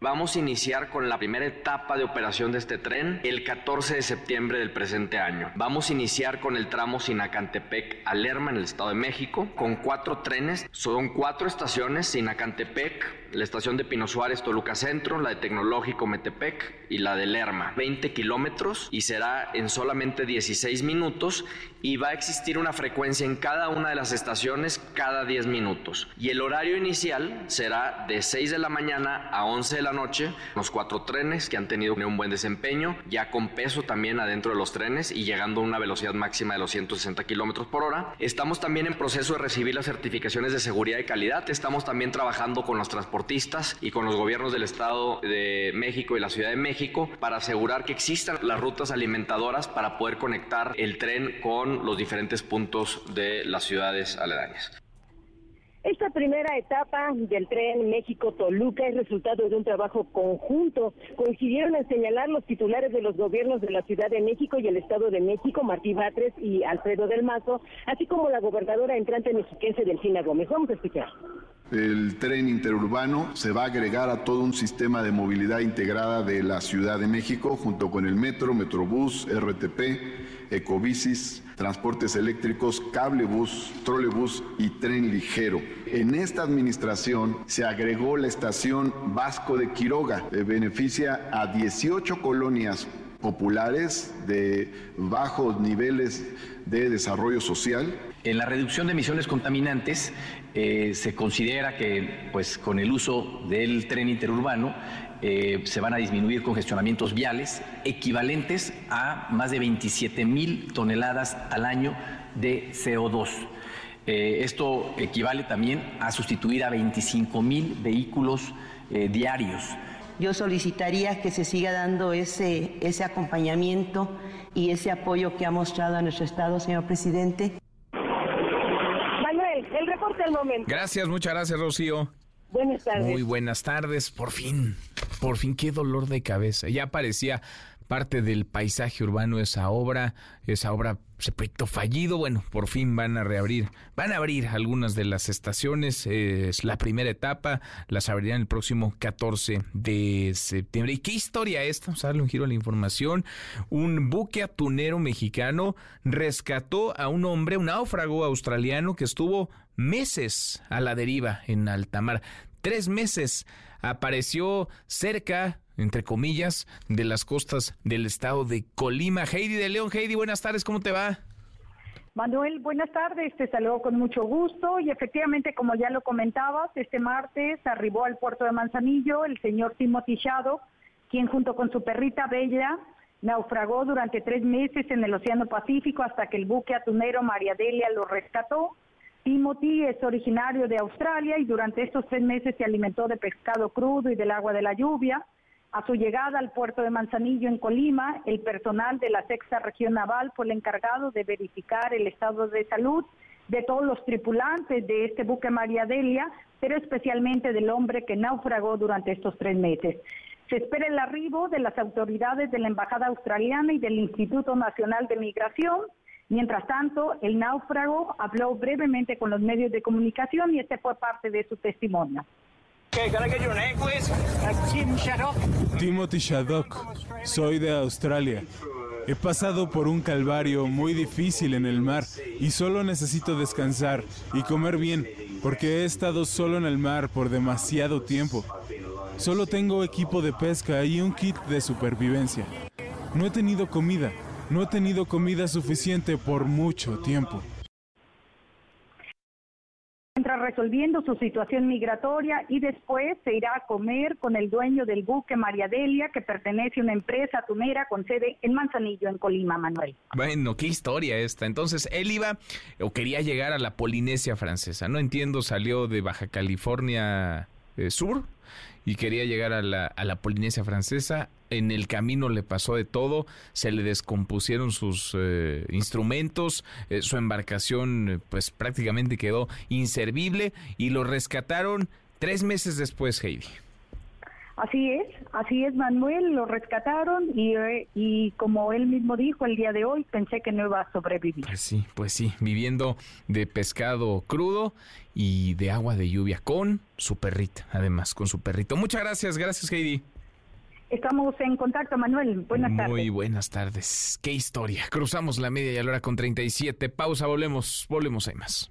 Vamos a iniciar con la primera etapa de operación de este tren el 14 de septiembre del presente año. Vamos a iniciar con el tramo Sinacantepec a Lerma en el Estado de México con cuatro trenes. Son cuatro estaciones, Sinacantepec, la estación de Pino Suárez Toluca Centro, la de Tecnológico Metepec y la de Lerma. 20 kilómetros y será en solamente 16 minutos y va a existir una frecuencia en cada una de las estaciones cada 10 minutos. Y el horario inicial será de 6 de la mañana a 11 de la noche. Los cuatro trenes que han tenido un buen desempeño, ya con peso también adentro de los trenes y llegando a una velocidad máxima de los 160 kilómetros por hora. Estamos también en proceso de recibir las certificaciones de seguridad y calidad. Estamos también trabajando con los transportistas y con los gobiernos del Estado de México y la Ciudad de México para asegurar que existan las rutas alimentadoras para poder conectar el tren con los diferentes puntos de las ciudades aledañas. Esta primera etapa del tren México-Toluca es resultado de un trabajo conjunto. Coincidieron en señalar los titulares de los gobiernos de la Ciudad de México y el Estado de México, Martí Batres y Alfredo del Mazo, así como la gobernadora entrante mexiquense Delfina Gómez. Vamos a escuchar. El tren interurbano se va a agregar a todo un sistema de movilidad integrada de la Ciudad de México junto con el metro, metrobús, RTP, ecobicis, transportes eléctricos, cablebús, trolebús y tren ligero. En esta administración se agregó la estación Vasco de Quiroga, que beneficia a 18 colonias populares de bajos niveles de desarrollo social. En la reducción de emisiones contaminantes eh, se considera que pues, con el uso del tren interurbano eh, se van a disminuir congestionamientos viales equivalentes a más de 27 mil toneladas al año de CO2. Eh, esto equivale también a sustituir a 25 mil vehículos eh, diarios. Yo solicitaría que se siga dando ese, ese acompañamiento y ese apoyo que ha mostrado a nuestro Estado, señor presidente. Manuel, el reporte al momento. Gracias, muchas gracias, Rocío. Buenas tardes. Muy buenas tardes, por fin, por fin, qué dolor de cabeza. Ya parecía parte del paisaje urbano esa obra, esa obra, ese proyecto fallido. Bueno, por fin van a reabrir, van a abrir algunas de las estaciones. Es la primera etapa, las abrirán el próximo 14 de septiembre. ¿Y qué historia esta? Vamos a darle un giro a la información. Un buque atunero mexicano rescató a un hombre, un náufrago australiano que estuvo meses a la deriva en alta mar. Tres meses apareció cerca, entre comillas, de las costas del estado de Colima. Heidi de León, Heidi, buenas tardes, ¿cómo te va? Manuel, buenas tardes, te saludo con mucho gusto y efectivamente, como ya lo comentabas, este martes arribó al puerto de Manzanillo el señor Timothy Shadow, quien junto con su perrita Bella naufragó durante tres meses en el Océano Pacífico hasta que el buque atunero María Delia lo rescató. Timothy es originario de Australia y durante estos tres meses se alimentó de pescado crudo y del agua de la lluvia. A su llegada al puerto de Manzanillo en Colima, el personal de la sexta región naval fue el encargado de verificar el estado de salud de todos los tripulantes de este buque María Delia, pero especialmente del hombre que naufragó durante estos tres meses. Se espera el arribo de las autoridades de la Embajada Australiana y del Instituto Nacional de Migración Mientras tanto, el náufrago habló brevemente con los medios de comunicación y este fue parte de su testimonio. Timothy Shaddock, soy de Australia. He pasado por un calvario muy difícil en el mar y solo necesito descansar y comer bien porque he estado solo en el mar por demasiado tiempo. Solo tengo equipo de pesca y un kit de supervivencia. No he tenido comida no he tenido comida suficiente por mucho tiempo. Resolviendo su situación migratoria y después se irá a comer con el dueño del buque María Delia, que pertenece a una empresa tunera con sede en Manzanillo, en Colima, Manuel. Bueno, qué historia esta. Entonces, él iba o quería llegar a la Polinesia francesa. No entiendo, salió de Baja California eh, Sur y quería llegar a la, a la Polinesia francesa. En el camino le pasó de todo, se le descompusieron sus eh, instrumentos, eh, su embarcación eh, pues prácticamente quedó inservible y lo rescataron tres meses después, Heidi. Así es, así es, Manuel, lo rescataron y, eh, y como él mismo dijo el día de hoy, pensé que no iba a sobrevivir. Pues sí, pues sí, viviendo de pescado crudo y de agua de lluvia con su perrita, además, con su perrito. Muchas gracias, gracias Heidi. Estamos en contacto, Manuel. Buenas tardes. Muy buenas tardes. Qué historia. Cruzamos la media y a la hora con 37. Pausa, volvemos, volvemos, hay más.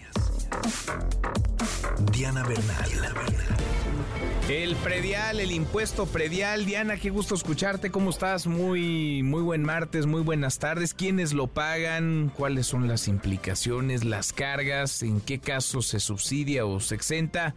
Diana Bernal. El predial, el impuesto predial. Diana, qué gusto escucharte. ¿Cómo estás? Muy, muy buen martes, muy buenas tardes. ¿Quiénes lo pagan? ¿Cuáles son las implicaciones, las cargas? ¿En qué casos se subsidia o se exenta?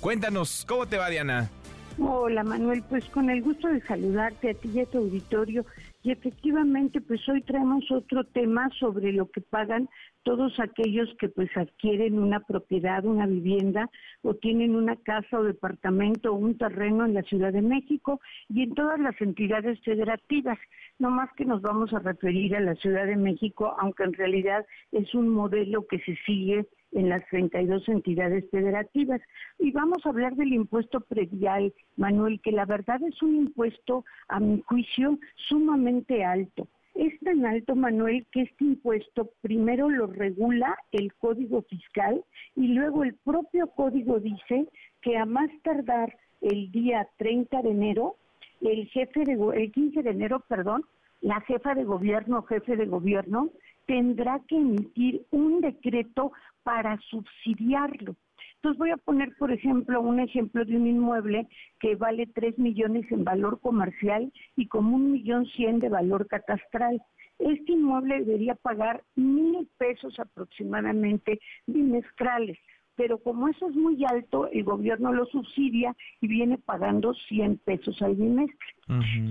Cuéntanos, ¿cómo te va, Diana? Hola Manuel, pues con el gusto de saludarte a ti y a tu auditorio. Y efectivamente, pues hoy traemos otro tema sobre lo que pagan todos aquellos que pues adquieren una propiedad, una vivienda o tienen una casa o departamento o un terreno en la Ciudad de México y en todas las entidades federativas. No más que nos vamos a referir a la Ciudad de México, aunque en realidad es un modelo que se sigue en las 32 entidades federativas. Y vamos a hablar del impuesto predial, Manuel, que la verdad es un impuesto, a mi juicio, sumamente alto. Es tan alto, Manuel, que este impuesto primero lo regula el Código Fiscal y luego el propio Código dice que a más tardar el día 30 de enero, el jefe de el 15 de enero, perdón, la jefa de gobierno o jefe de gobierno tendrá que emitir un decreto para subsidiarlo. Entonces voy a poner, por ejemplo, un ejemplo de un inmueble que vale 3 millones en valor comercial y como un millón cien de valor catastral. Este inmueble debería pagar mil pesos aproximadamente bimestrales, pero como eso es muy alto, el gobierno lo subsidia y viene pagando 100 pesos al bimestre.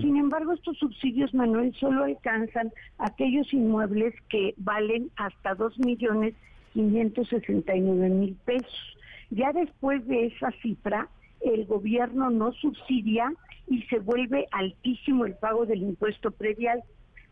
Sin embargo, estos subsidios, Manuel, solo alcanzan aquellos inmuebles que valen hasta 2 millones 569 mil pesos. Ya después de esa cifra, el gobierno no subsidia y se vuelve altísimo el pago del impuesto predial.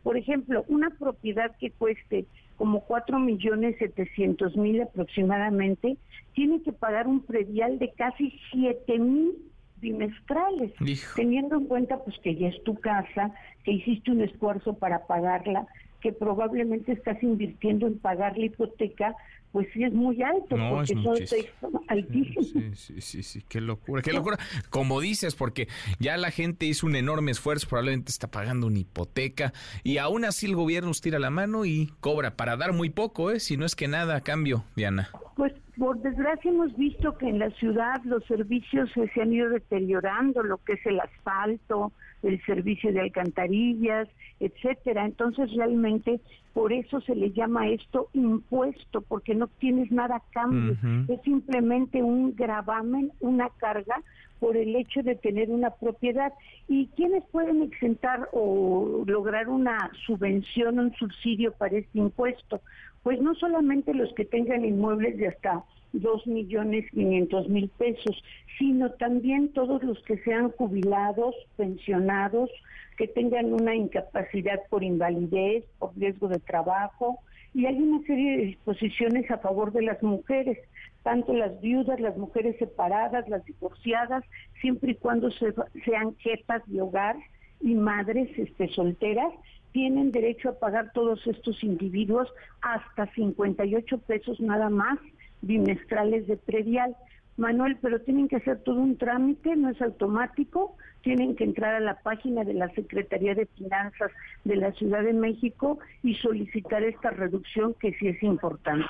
Por ejemplo, una propiedad que cueste como 4 millones 700 mil aproximadamente, tiene que pagar un predial de casi 7 mil bimestrales, teniendo en cuenta pues que ya es tu casa, que hiciste un esfuerzo para pagarla, que probablemente estás invirtiendo en pagar la hipoteca, pues sí es muy alto, porque es altísimo. Sí, sí, sí, sí, qué locura, qué locura. Como dices, porque ya la gente hizo un enorme esfuerzo, probablemente está pagando una hipoteca, y aún así el gobierno tira la mano y cobra para dar muy poco, ¿eh? si no es que nada a cambio, Diana. Pues por desgracia hemos visto que en la ciudad los servicios se han ido deteriorando, lo que es el asfalto, el servicio de alcantarillas, etcétera. Entonces realmente por eso se le llama esto impuesto, porque no tienes nada a cambio. Es simplemente un gravamen, una carga por el hecho de tener una propiedad. ¿Y quiénes pueden exentar o lograr una subvención, un subsidio para este impuesto? Pues no solamente los que tengan inmuebles de hasta dos millones quinientos mil pesos, sino también todos los que sean jubilados, pensionados, que tengan una incapacidad por invalidez, por riesgo de trabajo, y hay una serie de disposiciones a favor de las mujeres, tanto las viudas, las mujeres separadas, las divorciadas, siempre y cuando sean jefas de hogar y madres este, solteras, tienen derecho a pagar todos estos individuos hasta 58 pesos nada más bimestrales de predial. Manuel, pero tienen que hacer todo un trámite, no es automático, tienen que entrar a la página de la Secretaría de Finanzas de la Ciudad de México y solicitar esta reducción que sí es importante.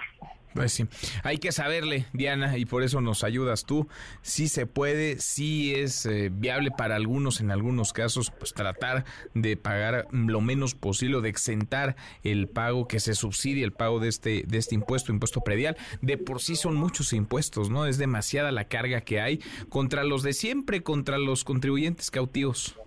Pues sí, hay que saberle, Diana, y por eso nos ayudas tú. Si se puede, si es eh, viable para algunos, en algunos casos, pues tratar de pagar lo menos posible de exentar el pago que se subsidie, el pago de este, de este impuesto, impuesto predial. De por sí son muchos impuestos, ¿no? Es demasiada la carga que hay contra los de siempre, contra los contribuyentes cautivos.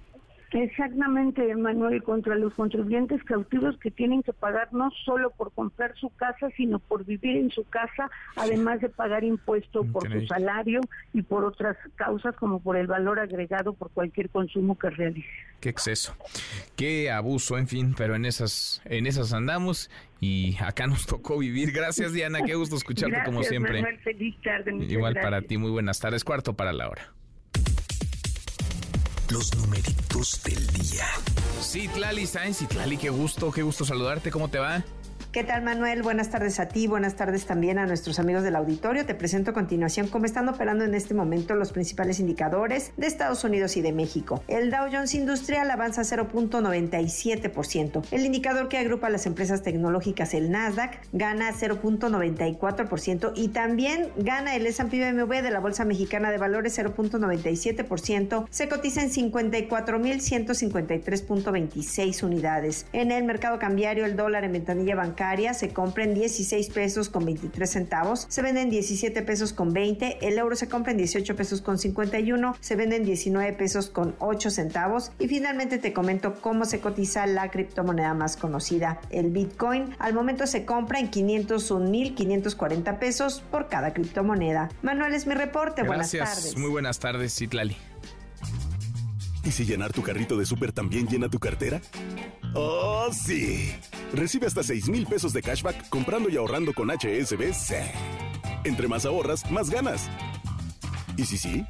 Exactamente, Manuel, contra los contribuyentes cautivos que tienen que pagar no solo por comprar su casa, sino por vivir en su casa, además de pagar impuesto por su salario y por otras causas como por el valor agregado por cualquier consumo que realice. Qué exceso, qué abuso, en fin, pero en esas, en esas andamos y acá nos tocó vivir. Gracias, Diana, qué gusto escucharte como siempre. Manuel, feliz tarde. Igual para ti, muy buenas tardes. Cuarto para la hora. Los numeritos del día. Sí, Tlali Sainz, Tlali, qué gusto, qué gusto saludarte, ¿cómo te va? ¿Qué tal, Manuel? Buenas tardes a ti, buenas tardes también a nuestros amigos del auditorio. Te presento a continuación cómo están operando en este momento los principales indicadores de Estados Unidos y de México. El Dow Jones Industrial avanza 0.97%. El indicador que agrupa las empresas tecnológicas, el Nasdaq, gana 0.94% y también gana el S&P BMW de la Bolsa Mexicana de Valores 0.97%. Se cotiza en 54.153.26 unidades. En el mercado cambiario, el dólar en ventanilla bancaria se compra en 16 pesos con 23 centavos, se venden 17 pesos con 20, el euro se compra en 18 pesos con 51, se venden 19 pesos con 8 centavos y finalmente te comento cómo se cotiza la criptomoneda más conocida, el Bitcoin. Al momento se compra en 501.540 pesos por cada criptomoneda. Manuel es mi reporte, buenas tardes. Muy buenas tardes, Citlali. ¿Y si llenar tu carrito de súper también llena tu cartera? ¡Oh, sí! Recibe hasta 6 mil pesos de cashback comprando y ahorrando con HSBC. Entre más ahorras, más ganas. ¿Y si sí?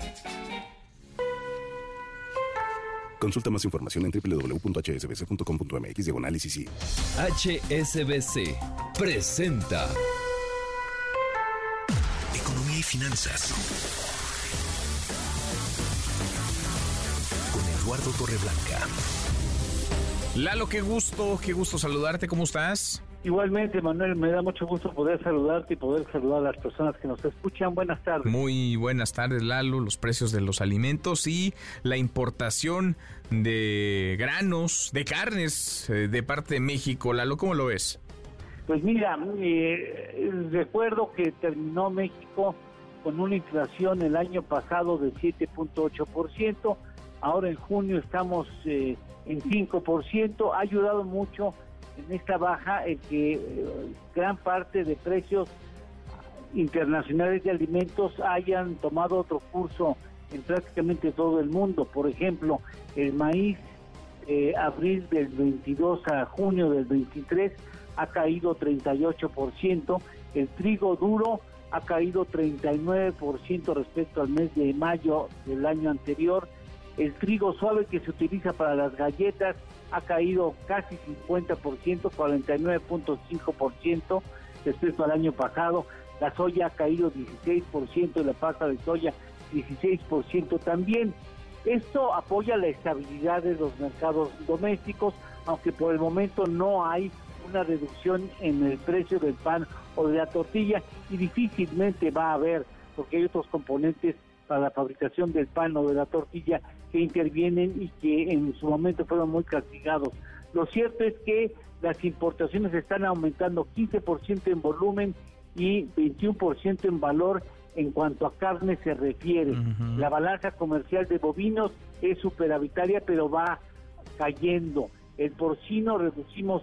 Consulta más información en www.hsbc.com.mx diagonal sí. HSBC presenta Economía y Finanzas Eduardo Torreblanca. Lalo, qué gusto, qué gusto saludarte, ¿cómo estás? Igualmente, Manuel, me da mucho gusto poder saludarte y poder saludar a las personas que nos escuchan. Buenas tardes. Muy buenas tardes, Lalo. Los precios de los alimentos y la importación de granos, de carnes eh, de parte de México. Lalo, ¿cómo lo ves? Pues mira, eh, recuerdo que terminó México con una inflación el año pasado de 7.8%. Ahora en junio estamos... Eh, en 5%. Ha ayudado mucho en esta baja el que eh, gran parte de precios internacionales de alimentos hayan tomado otro curso en prácticamente todo el mundo. Por ejemplo, el maíz eh, abril del 22 a junio del 23 ha caído 38%, el trigo duro ha caído 39% respecto al mes de mayo del año anterior, el trigo suave que se utiliza para las galletas ha caído casi 50%, 49.5% respecto al año pasado. La soya ha caído 16% y la pasta de soya 16% también. Esto apoya la estabilidad de los mercados domésticos, aunque por el momento no hay una reducción en el precio del pan o de la tortilla y difícilmente va a haber, porque hay otros componentes para la fabricación del pan o de la tortilla que intervienen y que en su momento fueron muy castigados. Lo cierto es que las importaciones están aumentando 15% en volumen y 21% en valor en cuanto a carne se refiere. La balanza comercial de bovinos es superavitaria, pero va cayendo. El porcino reducimos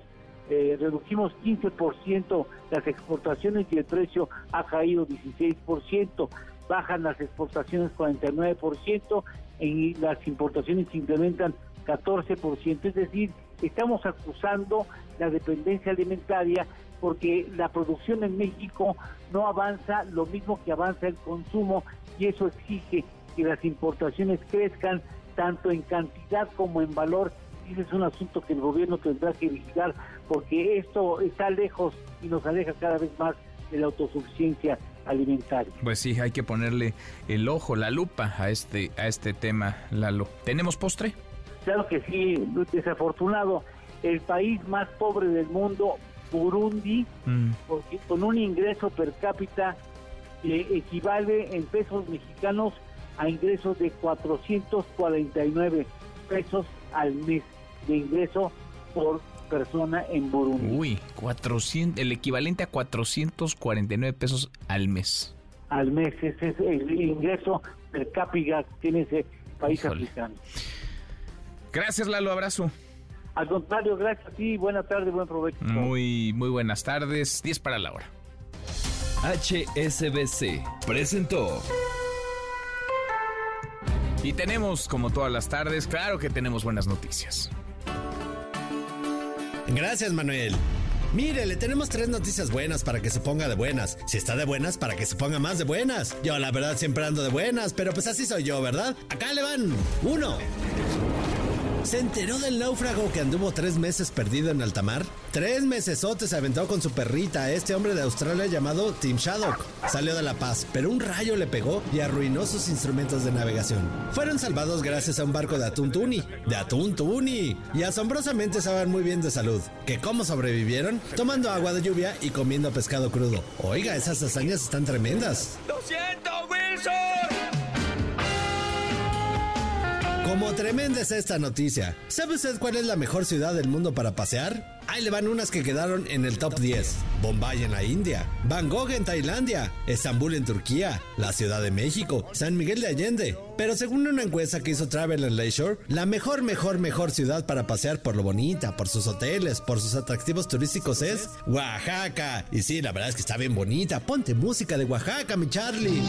eh, reducimos 15% las exportaciones y el precio ha caído 16%. Bajan las exportaciones 49% y las importaciones se incrementan 14%, es decir, estamos acusando la dependencia alimentaria porque la producción en México no avanza lo mismo que avanza el consumo y eso exige que las importaciones crezcan tanto en cantidad como en valor. Ese es un asunto que el gobierno tendrá que vigilar porque esto está lejos y nos aleja cada vez más de la autosuficiencia alimentaria. Pues sí, hay que ponerle el ojo, la lupa a este a este tema, Lalo. ¿Tenemos postre? Claro que sí, desafortunado. El país más pobre del mundo, Burundi, Mm. porque con un ingreso per cápita que equivale en pesos mexicanos a ingresos de 449 pesos al mes de ingreso por persona en Burundi. Uy, 400, el equivalente a 449 pesos al mes. Al mes, ese es el ingreso per cápita que tiene ese país Híjole. africano. Gracias, Lalo, abrazo. Al contrario, gracias a ti, buena tarde, buen provecho. Muy, muy buenas tardes. 10 para la hora. HSBC presentó Y tenemos, como todas las tardes, claro que tenemos buenas noticias. Gracias, Manuel. Mire, le tenemos tres noticias buenas para que se ponga de buenas. Si está de buenas, para que se ponga más de buenas. Yo, la verdad, siempre ando de buenas, pero pues así soy yo, ¿verdad? Acá le van. Uno. ¿Se enteró del náufrago que anduvo tres meses perdido en alta mar? Tres mesesotes se aventó con su perrita, este hombre de Australia llamado Tim Shaddock. Salió de La Paz, pero un rayo le pegó y arruinó sus instrumentos de navegación. Fueron salvados gracias a un barco de atún tuni. ¡De atún tuni! Y asombrosamente estaban muy bien de salud. ¿Que cómo sobrevivieron? Tomando agua de lluvia y comiendo pescado crudo. Oiga, esas hazañas están tremendas. ¡Lo siento, Wilson! Como tremenda es esta noticia. ¿Sabe usted cuál es la mejor ciudad del mundo para pasear? Ahí le van unas que quedaron en el top 10. Bombay en la India, Bangkok en Tailandia, Estambul en Turquía, la Ciudad de México, San Miguel de Allende. Pero según una encuesta que hizo Travel and Leisure, la mejor, mejor, mejor ciudad para pasear por lo bonita, por sus hoteles, por sus atractivos turísticos es Oaxaca. Y sí, la verdad es que está bien bonita. Ponte música de Oaxaca, mi Charlie.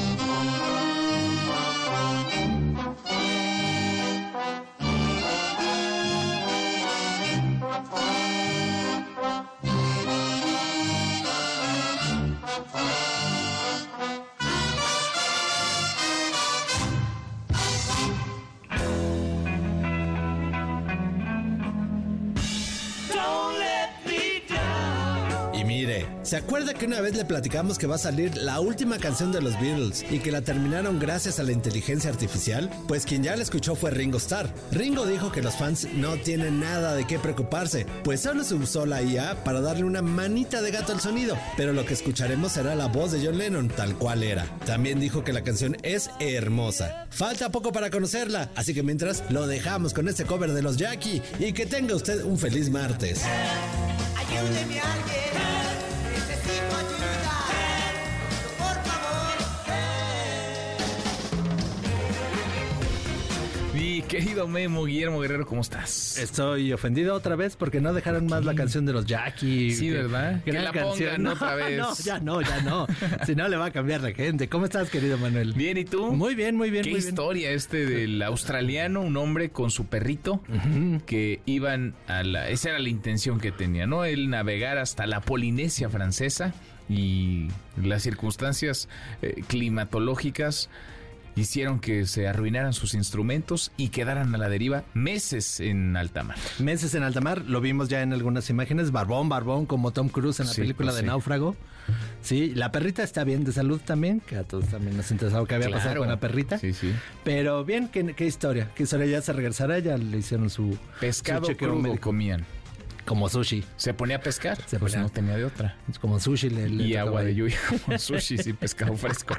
¿Se acuerda que una vez le platicamos que va a salir la última canción de los Beatles y que la terminaron gracias a la inteligencia artificial? Pues quien ya la escuchó fue Ringo Starr. Ringo dijo que los fans no tienen nada de qué preocuparse, pues solo se usó la IA para darle una manita de gato al sonido, pero lo que escucharemos será la voz de John Lennon tal cual era. También dijo que la canción es hermosa. Falta poco para conocerla, así que mientras lo dejamos con este cover de los Jackie y que tenga usted un feliz martes. Ayúdeme alguien, Mi querido Memo Guillermo Guerrero, ¿cómo estás? Estoy ofendido otra vez porque no dejaron más la canción de los Jackie. Sí, ¿verdad? Que la canción. pongan No, otra vez. No, ya no, ya no. si no, le va a cambiar la gente. ¿Cómo estás, querido Manuel? Bien, ¿y tú? Muy bien, muy bien, Qué muy bien. historia este del australiano, un hombre con su perrito que iban a la... Esa era la intención que tenía, ¿no? El navegar hasta la Polinesia francesa y las circunstancias eh, climatológicas hicieron que se arruinaran sus instrumentos y quedaran a la deriva meses en alta mar. Meses en alta mar, lo vimos ya en algunas imágenes, barbón, barbón, como Tom Cruise en la Sí, película pues de sí. Náufrago. Sí, la perrita está bien de salud también, que a todos también nos interesaba qué había pasado con la perrita. Sí, sí. Pero bien, qué, qué historia, qué historia, ya se regresará, ya le hicieron su Pescado su crudo médico. comían. Como sushi. Se ponía a pescar, Se pues ponía- no tenía de otra. Es como sushi. Le, le Y agua de lluvia, como sushi, sí, pescado fresco.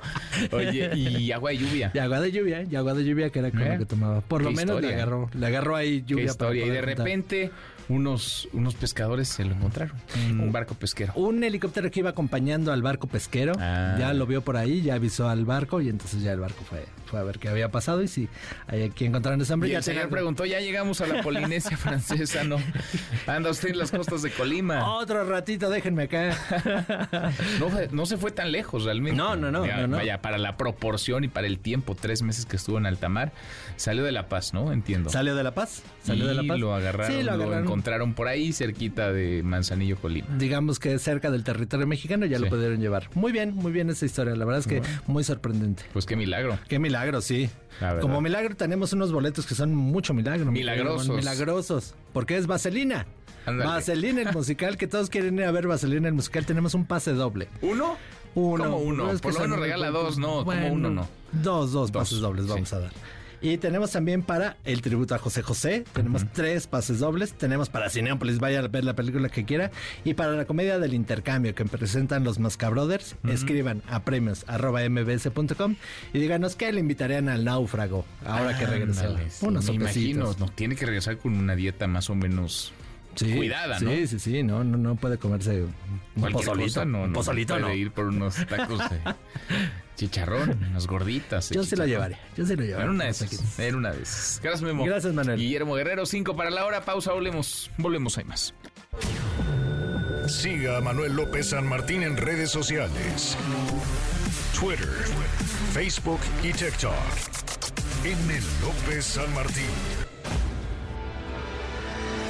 Oye, y agua de lluvia. Y agua de lluvia, y agua de lluvia que era con ¿Eh? lo que tomaba. Por lo Qué menos le agarró, le agarró ahí Qué lluvia. historia. Y de repente, unos, unos pescadores se lo encontraron. Un barco pesquero. Un helicóptero que iba acompañando al barco pesquero, Ah. ya lo vio por ahí, ya avisó al barco y entonces ya el barco fue, fue a ver qué había pasado y si hay aquí encontraron ese hombre. Y ya el señor preguntó, ya llegamos a la Polinesia francesa, ¿no? Anda usted en las costas de Colima. Otro ratito, déjenme acá. No, no se fue tan lejos realmente. No, no, no, Ya, no, no. Vaya, para la proporción y para el tiempo, tres meses que estuvo en alta mar, salió de La Paz, ¿no? Entiendo. Salió de La Paz. Salió Y de La Paz. lo agarraron, Sí, lo agarraron. Encontraron por ahí cerquita de Manzanillo, Colima. Digamos que cerca del territorio mexicano ya lo pudieron llevar. Muy bien, muy bien esa historia. La verdad es que muy sorprendente. Pues qué milagro. Qué milagro, sí. Como milagro tenemos unos boletos que son mucho milagro. Milagrosos. Milagrosos. Porque es Vaselina. Ándale. Vaselina el musical, que todos quieren ir a ver Vaselina el musical. Tenemos un pase doble. ¿Uno? Uno. ¿Cómo uno? Es que Por lo menos regala dos, no, como uno no. Dos, dos, pases dobles vamos a dar. Y tenemos también para el tributo a José José, tenemos tres pases dobles, tenemos para Cineópolis, vaya a ver la película que quiera, y para la comedia del intercambio que presentan los Mascabrothers, escriban a premios arroba mbs.com y díganos que le invitarían al náufrago ahora que. Ándale, sí, Unos me imagino, no, tiene que regresar con una dieta más o menos Sí, cuidada, sí, ¿no? Sí, sí, no, no, no puede comerse un pozolito. cosa, no, un no, pozolito puede no. ir por unos tacos de chicharrón, unas gorditas. Yo sí lo llevaría, yo sí lo llevaría. En una de esas, en una de esas. Gracias, Memo. Gracias, Manuel. Guillermo Guerrero, 5 para la hora, pausa, volvemos, volvemos, hay más. Siga a Manuel López San Martín en redes sociales. Twitter, Facebook y TikTok. M. López San Martín.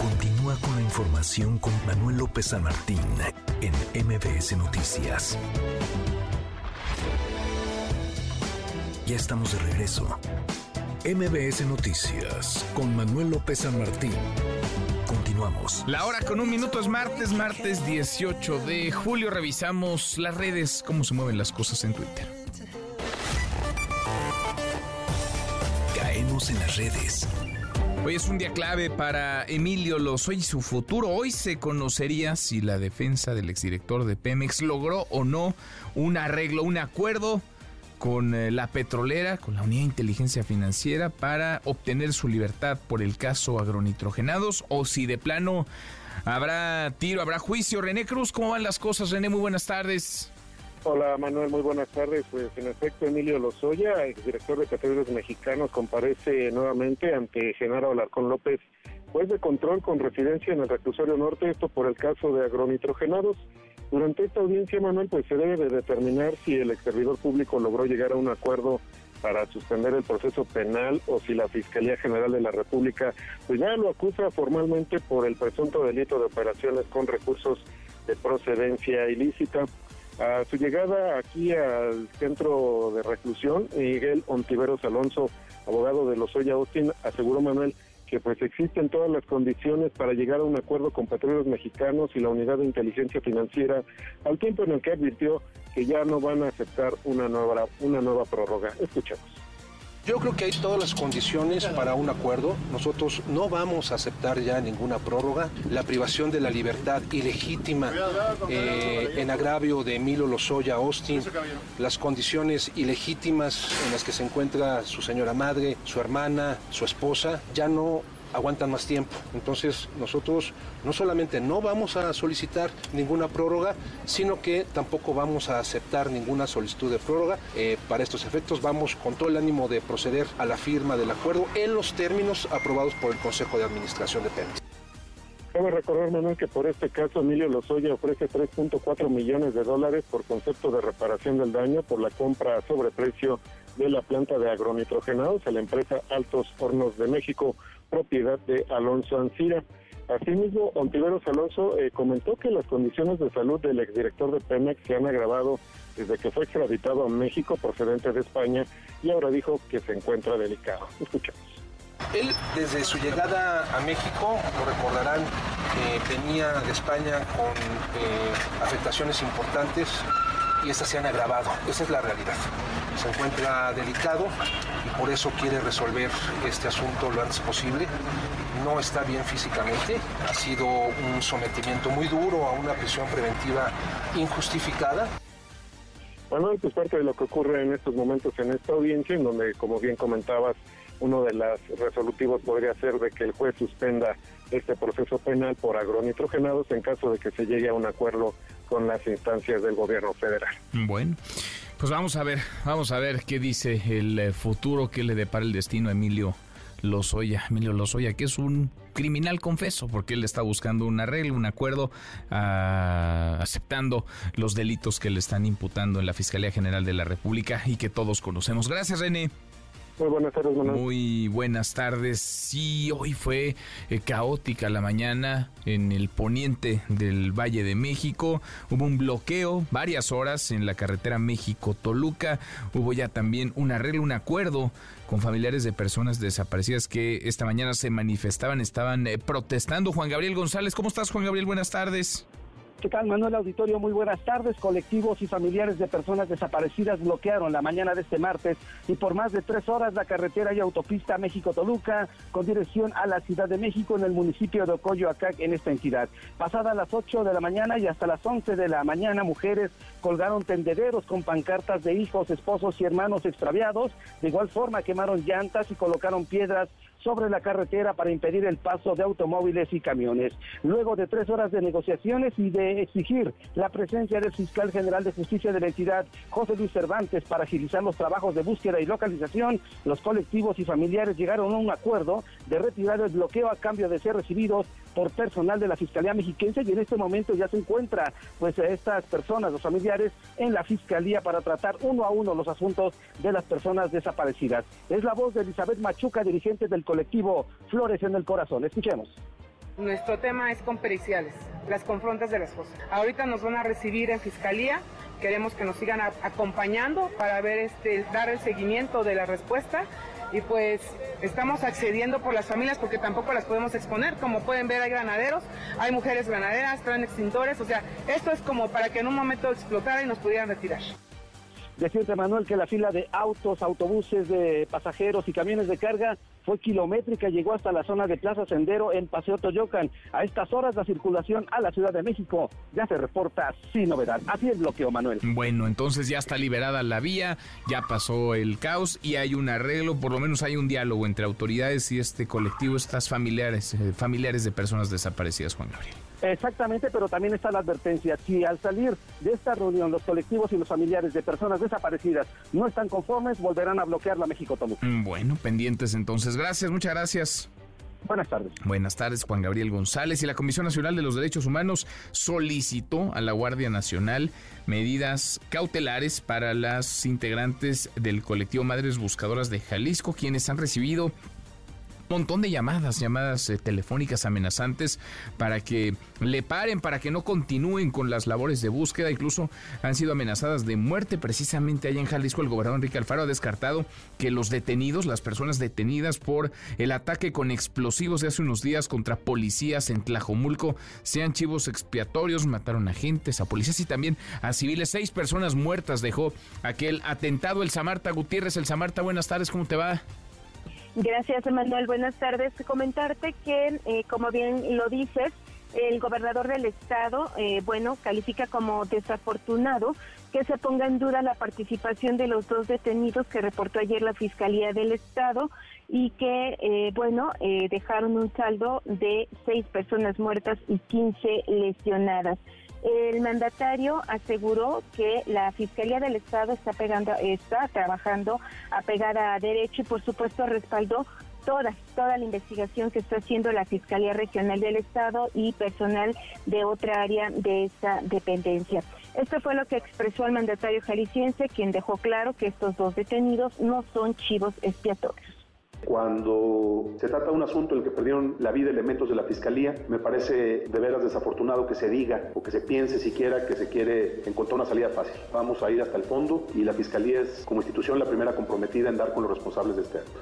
Continúa con la información con Manuel López San Martín en MBS Noticias. Ya estamos de regreso. MBS Noticias con Manuel López San Martín. Continuamos. La hora con un minuto es martes, martes 18 de julio. Revisamos las redes, cómo se mueven las cosas en Twitter. Caemos en las redes. Hoy es un día clave para Emilio Lozoya y su futuro. Hoy se conocería si la defensa del exdirector de Pemex logró o no un arreglo, un acuerdo con eh, la petrolera, con la Unidad de Inteligencia Financiera para obtener su libertad por el caso agronitrogenados o si de plano habrá tiro, habrá juicio. René Cruz, ¿cómo van las cosas? René, muy buenas tardes. Hola Manuel, muy buenas tardes. Pues en efecto, Emilio Lozoya, exdirector de Petróleos Mexicanos, comparece nuevamente ante Genaro Alarcón López, juez de control con residencia en el reclusorio norte, esto por el caso de agronitrogenados. Durante esta audiencia, Manuel, pues se debe de determinar si el ex servidor público logró llegar a un acuerdo para suspender el proceso penal o si la Fiscalía General de la República pues ya lo acusa formalmente por el presunto delito de operaciones con recursos de procedencia ilícita. A su llegada aquí al centro de reclusión, Miguel Ontiveros Alonso, abogado de Lozoya Austin, aseguró Manuel que pues existen todas las condiciones para llegar a un acuerdo con petróleos mexicanos y la unidad de inteligencia financiera, al tiempo en el que advirtió que ya no van a aceptar una nueva una nueva prórroga. Escuchemos. Yo creo que hay todas las condiciones para un acuerdo. Nosotros no vamos a aceptar ya ninguna prórroga. La privación de la libertad ilegítima eh, en agravio de Emilio Lozoya Austin, las condiciones ilegítimas en las que se encuentra su señora madre, su hermana, su esposa, ya no aguantan más tiempo. Entonces nosotros no solamente no vamos a solicitar ninguna prórroga, sino que tampoco vamos a aceptar ninguna solicitud de prórroga. Eh, para estos efectos vamos con todo el ánimo de proceder a la firma del acuerdo en los términos aprobados por el Consejo de Administración de Pemex. Cabe recordar, Manuel, que por este caso Emilio Lozoya ofrece 3.4 millones de dólares por concepto de reparación del daño por la compra a sobreprecio de la planta de agronitrogenados a la empresa Altos Hornos de México, propiedad de Alonso Ancira. Asimismo, Ontiveros Alonso eh, comentó que las condiciones de salud del exdirector de Pemex se han agravado desde que fue extraditado a México procedente de España y ahora dijo que se encuentra delicado. Escuchamos. Él, desde su llegada a México, lo recordarán, eh, venía de España con eh, afectaciones importantes y estas se han agravado. Esa es la realidad. Se encuentra delicado y por eso quiere resolver este asunto lo antes posible. No está bien físicamente, ha sido un sometimiento muy duro a una prisión preventiva injustificada. Bueno, pues parte de lo que ocurre en estos momentos en esta audiencia, en donde, como bien comentabas, uno de los resolutivos podría ser de que el juez suspenda este proceso penal por agronitrogenados en caso de que se llegue a un acuerdo con las instancias del gobierno federal. Bueno, pues vamos a ver, vamos a ver qué dice el eh, futuro, qué le depara el destino a Emilio Lozoya. Emilio Lozoya, que es un criminal confeso, porque él está buscando un arreglo, un acuerdo, ah, aceptando los delitos que le están imputando en la Fiscalía General de la República y que todos conocemos. Gracias, René. Muy buenas tardes, Manuel. Muy buenas tardes. Sí, hoy fue eh, caótica la mañana en el poniente del Valle de México. Hubo un bloqueo varias horas en la carretera México-Toluca. Hubo ya también un arreglo, un acuerdo con familiares de personas desaparecidas que esta mañana se manifestaban, estaban eh, protestando. Juan Gabriel González, ¿cómo estás, Juan Gabriel? Buenas tardes. ¿Qué tal, Manuel Auditorio? Muy buenas tardes. Colectivos y familiares de personas desaparecidas bloquearon la mañana de este martes y por más de tres horas la carretera y autopista México-Toluca con dirección a la Ciudad de México en el municipio de Ocoyoacac en esta entidad. Pasadas las 8 de la mañana y hasta las 11 de la mañana, mujeres colgaron tendederos con pancartas de hijos, esposos y hermanos extraviados. De igual forma quemaron llantas y colocaron piedras sobre la carretera para impedir el paso de automóviles y camiones. Luego de tres horas de negociaciones y de exigir la presencia del fiscal general de justicia de la entidad, José Luis Cervantes, para agilizar los trabajos de búsqueda y localización, los colectivos y familiares llegaron a un acuerdo de retirar el bloqueo a cambio de ser recibidos por personal de la Fiscalía Mexiquense y en este momento ya se encuentra pues estas personas, los familiares, en la Fiscalía para tratar uno a uno los asuntos de las personas desaparecidas. Es la voz de Elizabeth Machuca, dirigente del colectivo Flores en el Corazón. Escuchemos. Nuestro tema es con periciales, las confrontas de las cosas. Ahorita nos van a recibir en fiscalía, queremos que nos sigan acompañando para ver este, dar el seguimiento de la respuesta y pues estamos accediendo por las familias porque tampoco las podemos exponer. Como pueden ver hay granaderos, hay mujeres granaderas, traen extintores, o sea, esto es como para que en un momento explotara y nos pudieran retirar. Decirte, Manuel, que la fila de autos, autobuses de pasajeros y camiones de carga fue kilométrica, llegó hasta la zona de Plaza Sendero en Paseo Toyocan. A estas horas la circulación a la Ciudad de México ya se reporta sin novedad. Así es bloqueo, Manuel. Bueno, entonces ya está liberada la vía, ya pasó el caos y hay un arreglo, por lo menos hay un diálogo entre autoridades y este colectivo, estas familiares, eh, familiares de personas desaparecidas, Juan Gabriel. Exactamente, pero también está la advertencia. Si al salir de esta reunión los colectivos y los familiares de personas desaparecidas no están conformes, volverán a bloquear la México Toluca. Mm, Bueno, pendientes entonces. Gracias, muchas gracias. Buenas tardes. Buenas tardes, Juan Gabriel González. Y la Comisión Nacional de los Derechos Humanos solicitó a la Guardia Nacional medidas cautelares para las integrantes del colectivo Madres Buscadoras de Jalisco, quienes han recibido montón de llamadas, llamadas eh, telefónicas amenazantes para que le paren, para que no continúen con las labores de búsqueda. Incluso han sido amenazadas de muerte. Precisamente allá en Jalisco, el gobernador Enrique Alfaro ha descartado que los detenidos, las personas detenidas por el ataque con explosivos de hace unos días contra policías en Tlajomulco, sean chivos expiatorios. Mataron a agentes, a policías y también a civiles. Seis personas muertas dejó aquel atentado. El Samarta Gutiérrez, el Samarta, buenas tardes, ¿cómo te va? Gracias, Emanuel. Buenas tardes. Comentarte que, eh, como bien lo dices, el gobernador del estado, eh, bueno, califica como desafortunado que se ponga en duda la participación de los dos detenidos que reportó ayer la Fiscalía del Estado y que, eh, bueno, eh, dejaron un saldo de seis personas muertas y 15 lesionadas. El mandatario aseguró que la Fiscalía del Estado está pegando, está trabajando apegada a derecho y por supuesto respaldó toda, toda la investigación que está haciendo la Fiscalía Regional del Estado y personal de otra área de esa dependencia. Esto fue lo que expresó el mandatario jalisciense, quien dejó claro que estos dos detenidos no son chivos expiatorios. Cuando se trata de un asunto en el que perdieron la vida elementos de la Fiscalía, me parece de veras desafortunado que se diga o que se piense siquiera que se quiere encontrar una salida fácil. Vamos a ir hasta el fondo y la Fiscalía es como institución la primera comprometida en dar con los responsables de este acto.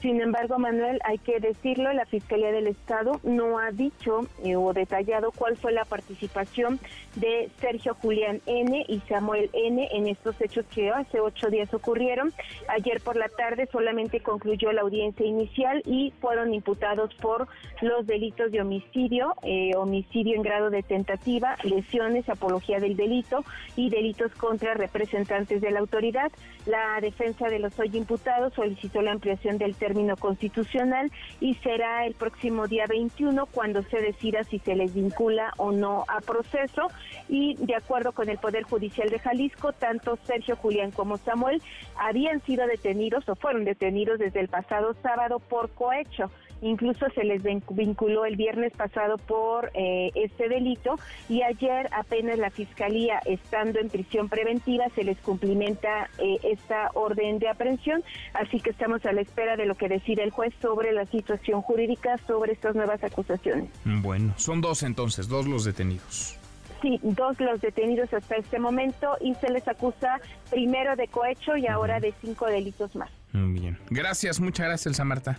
Sin embargo, Manuel, hay que decirlo, la Fiscalía del Estado no ha dicho eh, o detallado cuál fue la participación de Sergio Julián N. y Samuel N. en estos hechos que hace ocho días ocurrieron. Ayer por la tarde solamente concluyó la audiencia inicial y fueron imputados por los delitos de homicidio, eh, homicidio en grado de tentativa, lesiones, apología del delito y delitos contra representantes de la autoridad. La defensa de los hoy imputados solicitó la ampliación del término constitucional y será el próximo día 21 cuando se decida si se les vincula o no a proceso. Y de acuerdo con el Poder Judicial de Jalisco, tanto Sergio Julián como Samuel habían sido detenidos o fueron detenidos desde el pasado sábado por cohecho incluso se les vinculó el viernes pasado por eh, este delito y ayer apenas la Fiscalía, estando en prisión preventiva, se les cumplimenta eh, esta orden de aprehensión, así que estamos a la espera de lo que decida el juez sobre la situación jurídica sobre estas nuevas acusaciones. Bueno, son dos entonces, dos los detenidos. Sí, dos los detenidos hasta este momento y se les acusa primero de cohecho y ahora de cinco delitos más. Muy bien. Gracias, muchas gracias, Elsa Marta.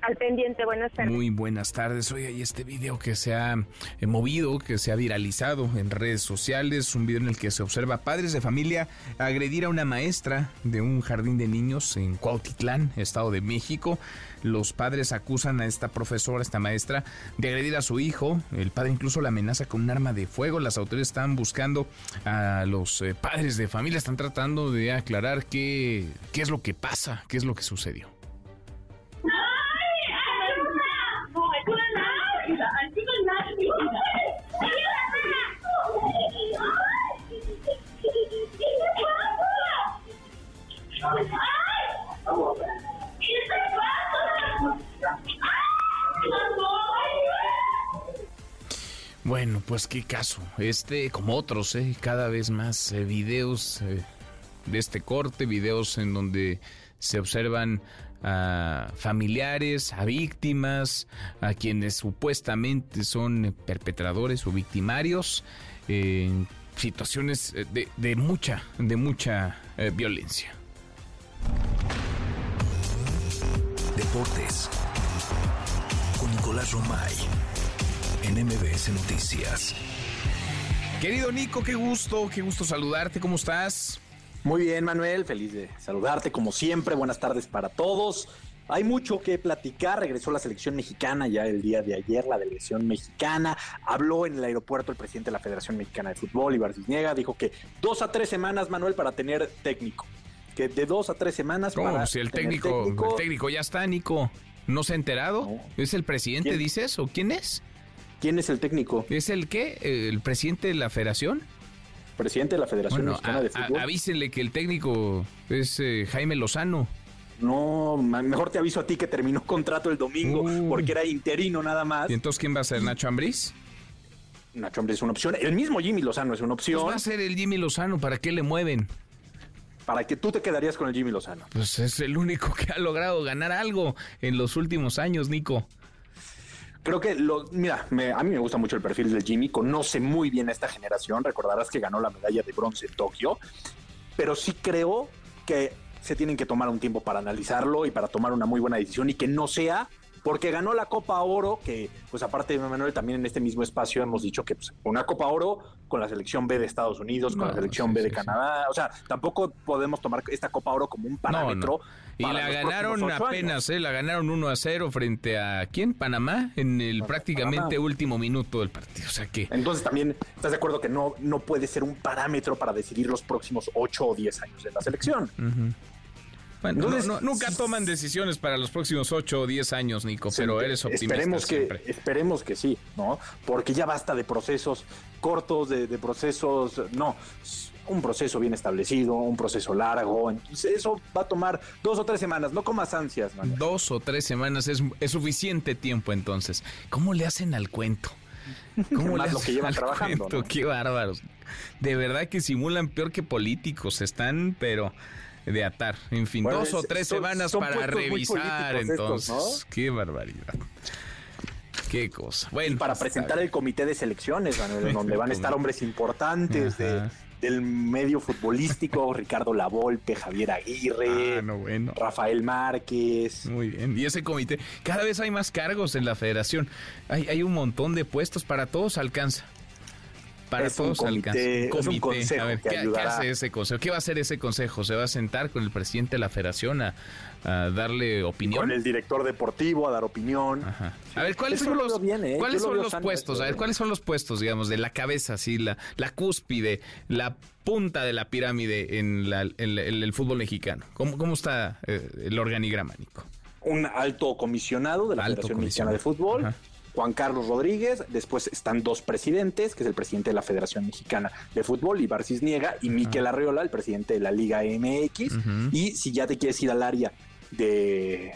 Al pendiente, buenas tardes. Muy buenas tardes. Oye, y este video que se ha eh, movido, que se ha viralizado en redes sociales, un video en el que se observa padres de familia agredir a una maestra de un jardín de niños en Cuautitlán, Estado de México. Los padres acusan a esta profesora, esta maestra, de agredir a su hijo. El padre incluso la amenaza con un arma de fuego. Las autoridades están buscando a los eh, padres de familia, están tratando de aclarar qué, qué es lo que pasa, qué es lo que sucedió. Bueno, pues qué caso. Este, como otros, ¿eh? cada vez más eh, videos eh, de este corte, videos en donde se observan a familiares, a víctimas, a quienes supuestamente son perpetradores o victimarios en situaciones de, de mucha, de mucha violencia. Deportes con Nicolás Romay en MBS Noticias. Querido Nico, qué gusto, qué gusto saludarte, ¿cómo estás? Muy bien, Manuel, feliz de saludarte como siempre. Buenas tardes para todos. Hay mucho que platicar. Regresó la selección mexicana ya el día de ayer, la delegación mexicana. Habló en el aeropuerto el presidente de la Federación Mexicana de Fútbol, Ibar Cisniega. Dijo que dos a tres semanas, Manuel, para tener técnico. Que de dos a tres semanas. para si el técnico, el técnico ya está, Nico. ¿No se ha enterado? ¿Es el presidente, dices? ¿O quién es? ¿Quién es el técnico? ¿Es el qué? ¿El presidente de la federación? Presidente de la Federación Mexicana de Fútbol. avísenle que el técnico es eh, Jaime Lozano. No, mejor te aviso a ti que terminó contrato el domingo porque era interino nada más. ¿Y entonces quién va a ser? ¿Nacho Ambriz? Nacho Ambriz es una opción. El mismo Jimmy Lozano es una opción. Pues va a ser el Jimmy Lozano. ¿Para qué le mueven? para que tú te quedarías con el Jimmy Lozano. Pues es el único que ha logrado ganar algo en los últimos años, Nico. Creo que, lo, mira, a mí me gusta mucho el perfil del Jimmy, conoce muy bien a esta generación, recordarás que ganó la medalla de bronce en Tokio, pero sí creo que se tienen que tomar un tiempo para analizarlo y para tomar una muy buena decisión y que no sea porque ganó la Copa Oro, que pues aparte de Manuel también en este mismo espacio hemos dicho que pues, una Copa Oro con la selección B de Estados Unidos, con la selección B de Canadá, o sea, tampoco podemos tomar esta Copa Oro como un parámetro. Y la ganaron apenas, ¿eh? la ganaron 1 a 0 frente a quién? Panamá en el prácticamente último minuto del partido. O sea que. Entonces también estás de acuerdo que no, no puede ser un parámetro para decidir los próximos 8 o 10 años de la selección. Bueno, nunca toman decisiones para los próximos 8 o 10 años, Nico, pero eres optimista esperemos siempre. Que, esperemos que sí, ¿no? Porque ya basta de procesos cortos, de, procesos, no, un proceso bien establecido, un proceso largo, entonces eso va a tomar dos o tres semanas, no con más ansias. Dos o tres semanas es, suficiente tiempo entonces. ¿Cómo le hacen al cuento? ¿Cómo lo que llevan trabajando. Qué bárbaros. De verdad que simulan peor que políticos, están, pero de atar. En fin, dos o tres semanas para revisar entonces. Qué barbaridad. Qué cosa. Bueno, para presentar el comité de selecciones, donde van a estar hombres importantes del medio futbolístico, Ricardo Lavolpe, Javier Aguirre, ah, Rafael Márquez. Muy bien. Y ese comité, cada vez hay más cargos en la federación. Hay, hay un montón de puestos, para todos alcanza para todos comité, a ver, ¿qué, hace ese consejo? ¿Qué va a hacer ese consejo? ¿Se va a sentar con el presidente de la federación a, darle opinión? Con el director deportivo a dar opinión. A ver, ¿cuáles son los, ¿eh? ¿cuáles son los puestos? A ver, ¿cuáles son los puestos, digamos, de la cabeza, así, la, la cúspide, la punta de la pirámide en, el fútbol mexicano? ¿Cómo, cómo está eh, el organigrama, Nico? Un alto comisionado de la Federación Mexicana de Fútbol. Juan Carlos Rodríguez, después están dos presidentes, que es el presidente de la Federación Mexicana de Fútbol, Ibar Cisniega, y Miquel Arriola, el presidente de la Liga MX. Y si ya te quieres ir al área de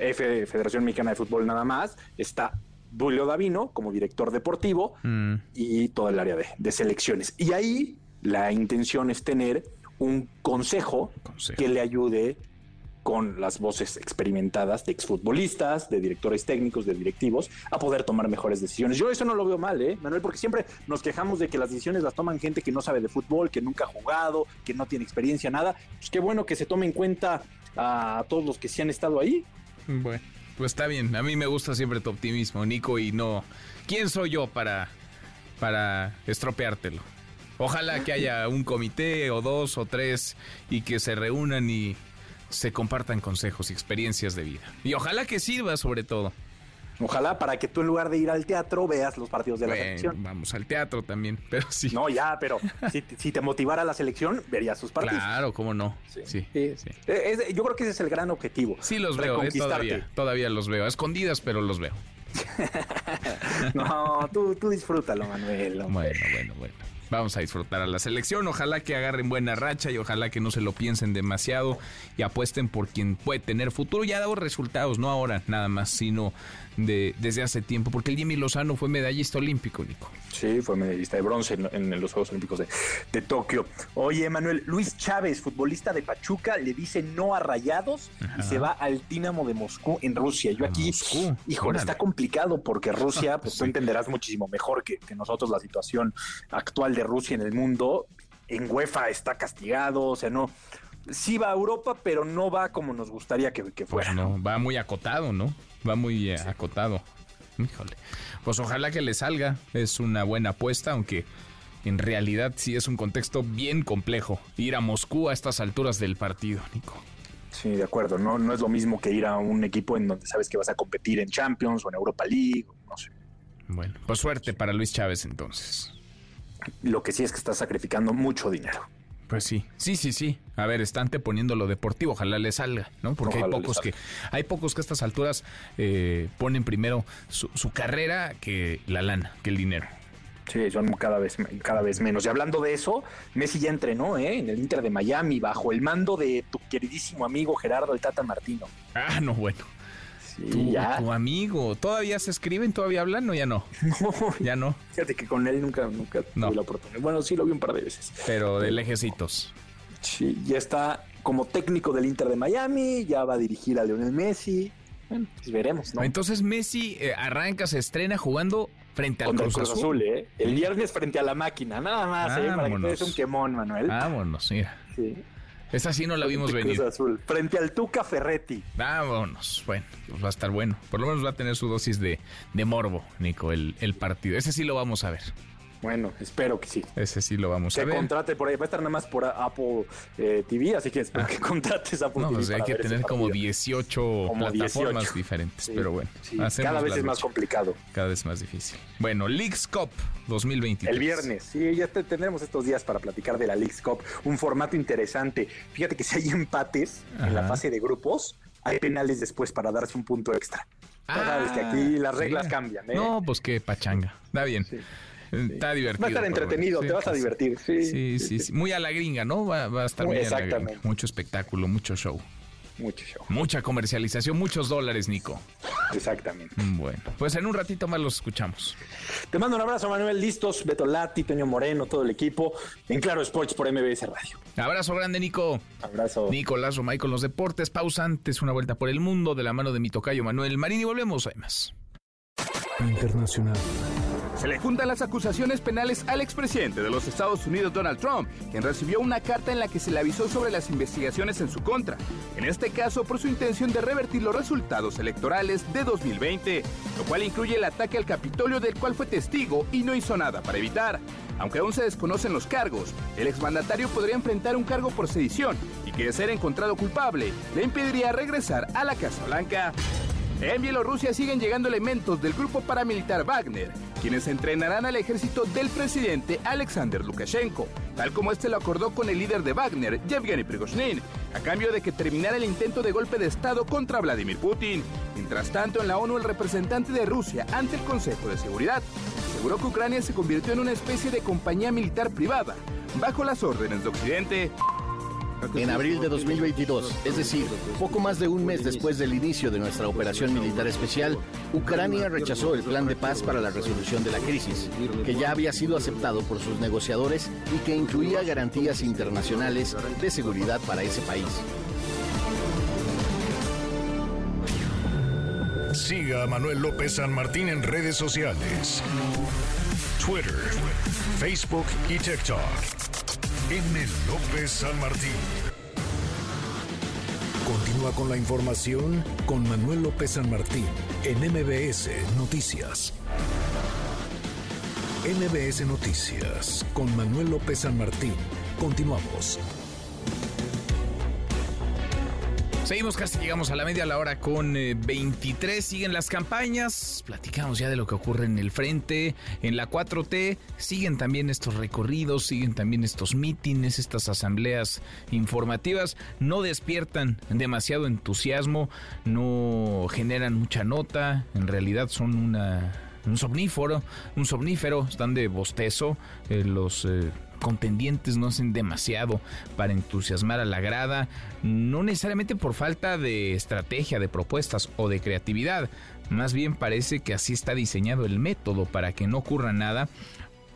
F, Federación Mexicana de Fútbol nada más, está Julio Davino como director deportivo Mm. y todo el área de, de selecciones. Y ahí la intención es tener un consejo, que le ayude con las voces experimentadas de exfutbolistas, de directores técnicos, de directivos, a poder tomar mejores decisiones. Yo eso no lo veo mal, ¿eh, Manuel? Porque siempre nos quejamos de que las decisiones las toman gente que no sabe de fútbol, que nunca ha jugado, que no tiene experiencia, nada. Pues qué bueno que se tome en cuenta a todos los que sí han estado ahí. Bueno, pues está bien. A mí me gusta siempre tu optimismo, Nico, y no. ¿Quién soy yo para, para estropeártelo? Ojalá que haya un comité o dos o tres y que se reúnan y se compartan consejos y experiencias de vida. Y ojalá que sirva sobre todo. Ojalá para que tú en lugar de ir al teatro veas los partidos de la selección. Vamos al teatro también, pero sí. No, ya, pero si, si te motivara la selección, verías sus partidos. Claro, cómo no. Sí, sí. Eh, es- yo creo que ese es el gran objetivo. Sí los veo, eh, todavía. Todavía los veo. A escondidas, pero los veo. No, tú, tú disfrútalo, Manuel. hombre. Bueno, bueno, bueno. Vamos a disfrutar a la selección. Ojalá que agarren buena racha y ojalá que no se lo piensen demasiado y apuesten por quien puede tener futuro. Ya ha dado resultados, no ahora nada más, sino de, desde hace tiempo. Porque el Jimmy Lozano fue medallista olímpico, Nico. Sí, fue medallista de bronce en, en los Juegos Olímpicos de, de Tokio. Oye, Manuel, Luis Chávez, futbolista de Pachuca, le dice no a Rayados y se va al Dinamo de Moscú en Rusia. Yo aquí, híjole, órale. está complicado porque Rusia, pues tú entenderás muchísimo mejor que, que nosotros la situación actual de Rusia en el mundo. En UEFA está castigado, o sea, no. Sí va a Europa, pero no va como nos gustaría que, que fuera. Pues no, va muy acotado, ¿no? Va muy eh, acotado. Híjole. Pues ojalá que le salga. Es una buena apuesta, aunque en realidad sí es un contexto bien complejo. Ir a Moscú a estas alturas del partido, Nico. Sí, de acuerdo. No, no es lo mismo que ir a un equipo en donde sabes que vas a competir en Champions o en Europa League, no sé. Bueno, pues suerte para Luis Chávez entonces. Lo que sí es que estás sacrificando mucho dinero. Pues sí, sí, sí, sí. A ver, está anteponiendo lo deportivo, ojalá le salga, ¿no? Porque Ojalá hay pocos que, hay pocos que a estas alturas eh, ponen primero su, su carrera que la lana, que el dinero. Sí, son cada vez, cada vez menos. Y hablando de eso, Messi ya entrenó ¿eh? en el Inter de Miami bajo el mando de tu queridísimo amigo Gerardo el Tata Martino. Ah, no, bueno. Tu, ya. tu amigo, ¿todavía se escriben? ¿Todavía hablan o ya no? ya no. Fíjate que con él nunca, nunca No. tuve la oportunidad. Bueno, sí lo vi un par de veces. Pero de lejecitos. Sí, ya está como técnico del Inter de Miami, ya va a dirigir a Lionel Messi. Bueno, pues veremos, ¿no? Entonces Messi eh, arranca, se estrena jugando frente al Cruz, Cruz Azul, ¿eh? El viernes frente a la máquina, nada más, ¿eh? Para que te Vámonos. des un quemón, Manuel. Vámonos, mira. Sí. Esa sí no la vimos Cruz venir. Azul, frente al Tuca Ferretti. Vámonos. Bueno, pues va a estar bueno. Por lo menos va a tener su dosis de, de morbo, Nico, el, el partido. Ese sí lo vamos a ver. Bueno, espero que sí. Ese sí lo vamos a Que ver. contrate por ahí. Va a estar nada más por Apple eh, TV, así que espero que contrates Apple No, TV. pues hay que tener como partido. 18 Como plataformas 18. diferentes. Sí, pero bueno, sí, cada vez es más complicado. Cada vez más difícil. Bueno, Leagues Cup 2023. El viernes, sí, ya te- tendremos estos días para platicar de la Leagues Cup, un formato interesante. Fíjate que si hay empates en la fase de grupos, hay penales después para darse un punto extra. Ah, sabes que aquí las sí. reglas cambian, ¿eh? No, pues qué pachanga. Está bien. Está divertido. Va a estar entretenido, te vas a divertir. Sí, Sí, sí, sí. Muy a la gringa, ¿no? Va, va a estar Muy muy a la exactamente. gringa. Mucho espectáculo, mucho show. Mucho show. Mucha comercialización, muchos dólares, Nico. Exactamente. Bueno, pues en un ratito más los escuchamos. Te mando un abrazo, Manuel. Listos, Beto Lati, Toño Moreno, todo el equipo. En Claro Sports por MBS Radio. Abrazo grande, Nico. Abrazo. Nicolás Romay con los deportes. Pausa antes, una vuelta por el mundo de la mano de mi tocayo Manuel Marín y volvemos, además. Internacional. Se le juntan las acusaciones penales al expresidente de los Estados Unidos, Donald Trump, quien recibió una carta en la que se le avisó sobre las investigaciones en su contra, en este caso por su intención de revertir los resultados electorales de 2020, lo cual incluye el ataque al Capitolio del cual fue testigo y no hizo nada para evitar. Aunque aún se desconocen los cargos, el exmandatario podría enfrentar un cargo por sedición y que de ser encontrado culpable le impediría regresar a la Casa Blanca. En Bielorrusia siguen llegando elementos del grupo paramilitar Wagner, quienes entrenarán al ejército del presidente Alexander Lukashenko, tal como este lo acordó con el líder de Wagner, Yevgeny Prigozhin, a cambio de que terminara el intento de golpe de Estado contra Vladimir Putin. Mientras tanto, en la ONU, el representante de Rusia ante el Consejo de Seguridad aseguró que Ucrania se convirtió en una especie de compañía militar privada, bajo las órdenes de Occidente. En abril de 2022, es decir, poco más de un mes después del inicio de nuestra operación militar especial, Ucrania rechazó el plan de paz para la resolución de la crisis, que ya había sido aceptado por sus negociadores y que incluía garantías internacionales de seguridad para ese país. Siga a Manuel López San Martín en redes sociales. Twitter, Facebook y TikTok. M. López San Martín. Continúa con la información con Manuel López San Martín en MBS Noticias. MBS Noticias con Manuel López San Martín. Continuamos. Seguimos casi llegamos a la media la hora con eh, 23. Siguen las campañas. Platicamos ya de lo que ocurre en el frente, en la 4T. Siguen también estos recorridos, siguen también estos mítines, estas asambleas informativas. No despiertan demasiado entusiasmo, no generan mucha nota. En realidad son una un somnífero, un somnífero, están de bostezo, eh, los eh, contendientes no hacen demasiado para entusiasmar a la grada, no necesariamente por falta de estrategia, de propuestas o de creatividad, más bien parece que así está diseñado el método para que no ocurra nada,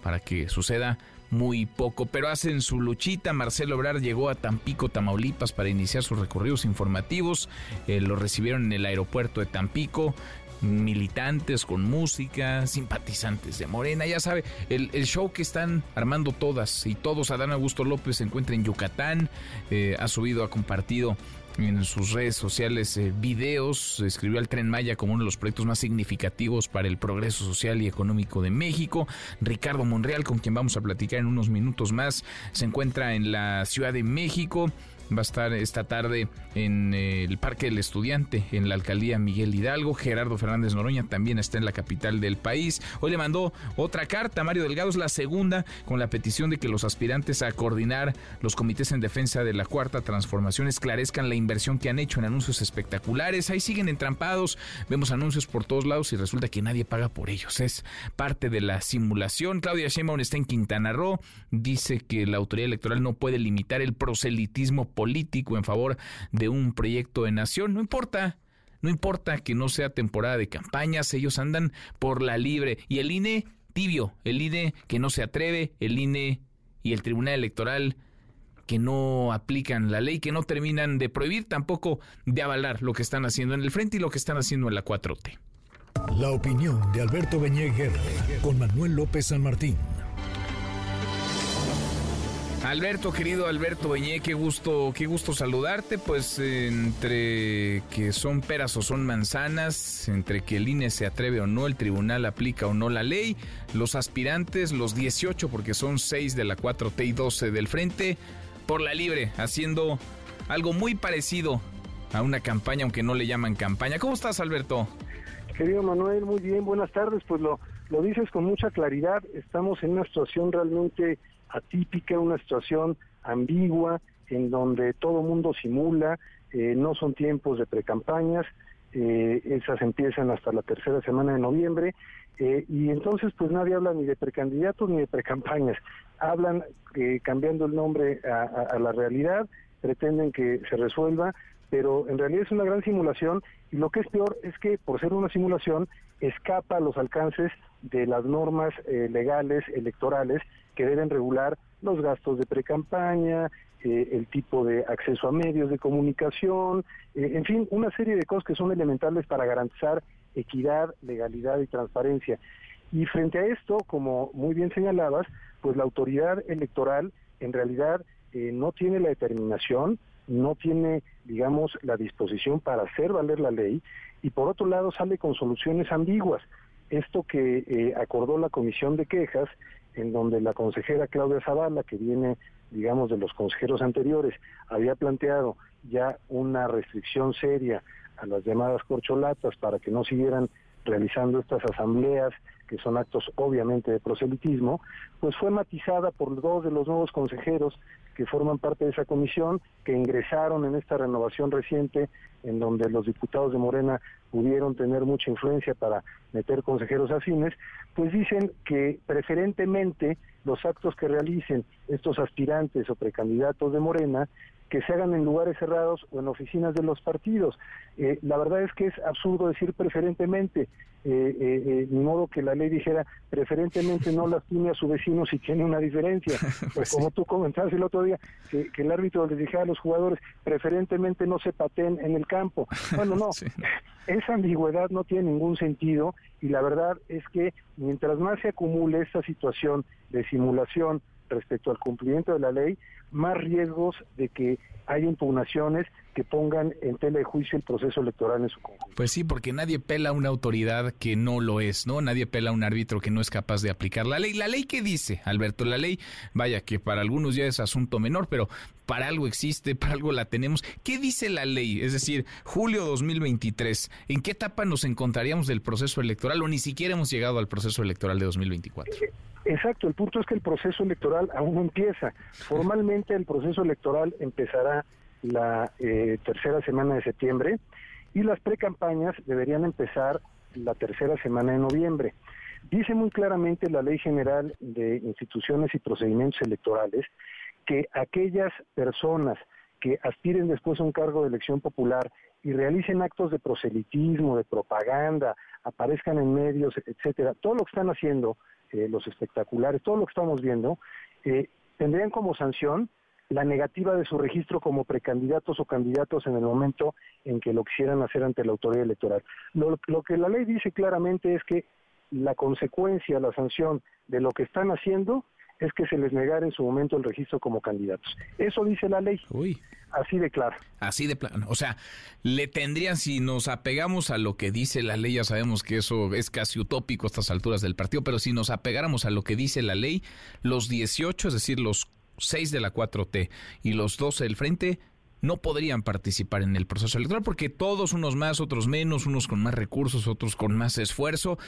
para que suceda muy poco, pero hacen su luchita. Marcelo Obrar llegó a Tampico, Tamaulipas para iniciar sus recorridos informativos. Eh, lo recibieron en el aeropuerto de Tampico militantes con música, simpatizantes de Morena, ya sabe, el, el, show que están armando todas y todos. Adán Augusto López se encuentra en Yucatán, eh, ha subido, ha compartido en sus redes sociales eh, videos, escribió al Tren Maya como uno de los proyectos más significativos para el progreso social y económico de México. Ricardo Monreal, con quien vamos a platicar en unos minutos más, se encuentra en la Ciudad de México va a estar esta tarde en eh, el Parque del Estudiante, en la alcaldía Miguel Hidalgo. Gerardo Fernández Noroña también está en la capital del país. Hoy le mandó otra carta a Mario Delgado, es la segunda, con la petición de que los aspirantes a coordinar los comités en defensa de la cuarta transformación esclarezcan la inversión que han hecho en anuncios espectaculares. Ahí siguen entrampados, vemos anuncios por todos lados y resulta que nadie paga por ellos. Es parte de la simulación. Claudia Sheinbaum está en Quintana Roo, dice que la autoridad electoral no puede limitar el proselitismo político en favor de un proyecto de nación. No importa, no importa que no sea temporada de campañas, ellos andan por la libre. Y el INE tibio, el INE que no se atreve, el INE y el Tribunal Electoral que no aplican la ley, que no terminan de prohibir, tampoco de avalar lo que están haciendo en el frente y lo que están haciendo en la 4T. La opinión de Alberto Beñé Guerra con Manuel López San Martín. Alberto, querido Alberto Beñé, qué gusto, qué gusto saludarte. Pues entre que son peras o son manzanas, entre que el INE se atreve o no, el tribunal aplica o no la ley, los aspirantes, los 18, porque son 6 de la 4T y 12 del frente, por la libre, haciendo algo muy parecido a una campaña, aunque no le llaman campaña. ¿Cómo estás, Alberto? Querido Manuel, muy bien, buenas tardes. Pues lo, lo dices con mucha claridad. Estamos en una situación realmente atípica, una situación ambigua, en donde todo mundo simula, eh, no son tiempos de precampañas, eh, esas empiezan hasta la tercera semana de noviembre, eh, y entonces pues nadie habla ni de precandidatos ni de precampañas, hablan eh, cambiando el nombre a, la realidad, pretenden que se resuelva, pero en realidad es una gran simulación y lo que es peor es que por ser una simulación escapa a los alcances de las normas legales electorales que deben regular los gastos de precampaña, eh, el tipo de acceso a medios de comunicación, eh, en fin, una serie de cosas que son elementales para garantizar equidad, legalidad y transparencia. Y frente a esto, como muy bien señalabas, pues la autoridad electoral en realidad eh, no tiene la determinación, no tiene, digamos, la disposición para hacer valer la ley y por otro lado sale con soluciones ambiguas. Esto que eh, acordó la Comisión de Quejas, en donde la consejera Claudia Zavala, que viene, digamos, de los consejeros anteriores, había planteado ya una restricción seria a las llamadas corcholatas para que no siguieran realizando estas asambleas, que son actos obviamente de proselitismo, pues fue matizada por dos de los nuevos consejeros que forman parte de esa comisión, que ingresaron en esta renovación reciente, en donde los diputados de Morena pudieron tener mucha influencia para meter consejeros afines, pues dicen que preferentemente los actos que realicen estos aspirantes o precandidatos de Morena que se hagan en lugares cerrados o en oficinas de los partidos. Eh, la verdad es que es absurdo decir preferentemente, eh, eh, eh, ni modo que la ley dijera preferentemente no lastime a su vecino si tiene una diferencia. Pues como tú comentabas el otro día, que, que el árbitro les dijera a los jugadores preferentemente no se pateen en el campo. Bueno, no, esa ambigüedad no tiene ningún sentido y la verdad es que mientras más se acumule esta situación de simulación respecto al cumplimiento de la ley, más riesgos de que haya impugnaciones que pongan en tela de juicio el proceso electoral en su conjunto. Pues sí, porque nadie pela a una autoridad que no lo es, ¿no? Nadie pela a un árbitro que no es capaz de aplicar la ley. ¿La ley qué dice, Alberto? La ley, vaya, que para algunos ya es asunto menor, pero para algo existe, para algo la tenemos. ¿Qué dice la ley? Es decir, julio 2023, ¿en qué etapa nos encontraríamos del proceso electoral o ni siquiera hemos llegado al proceso electoral de 2024? Exacto, el punto es que el proceso electoral aún no empieza. Formalmente el proceso electoral empezará la eh, tercera semana de septiembre y las precampañas deberían empezar la tercera semana de noviembre. Dice muy claramente la Ley General de Instituciones y Procedimientos Electorales que aquellas personas que aspiren después a un cargo de elección popular y realicen actos de proselitismo, de propaganda, aparezcan en medios, etcétera, todo lo que están haciendo eh, los espectaculares, todo lo que estamos viendo, eh, tendrían como sanción la negativa de su registro como precandidatos o candidatos en el momento en que lo quisieran hacer ante la autoridad electoral. Lo, lo que la ley dice claramente es que la consecuencia, la sanción de lo que están haciendo es que se les negara en su momento el registro como candidatos. Eso dice la ley. Así de claro. Así de plano. O sea, le tendrían, si nos apegamos a lo que dice la ley, ya sabemos que eso es casi utópico a estas alturas del partido, pero si nos apegáramos a lo que dice la ley, los 18, es decir, los 6 de la 4T y los 12 del frente, no podrían participar en el proceso electoral porque todos, unos más, otros menos, unos con más recursos, otros con más esfuerzo,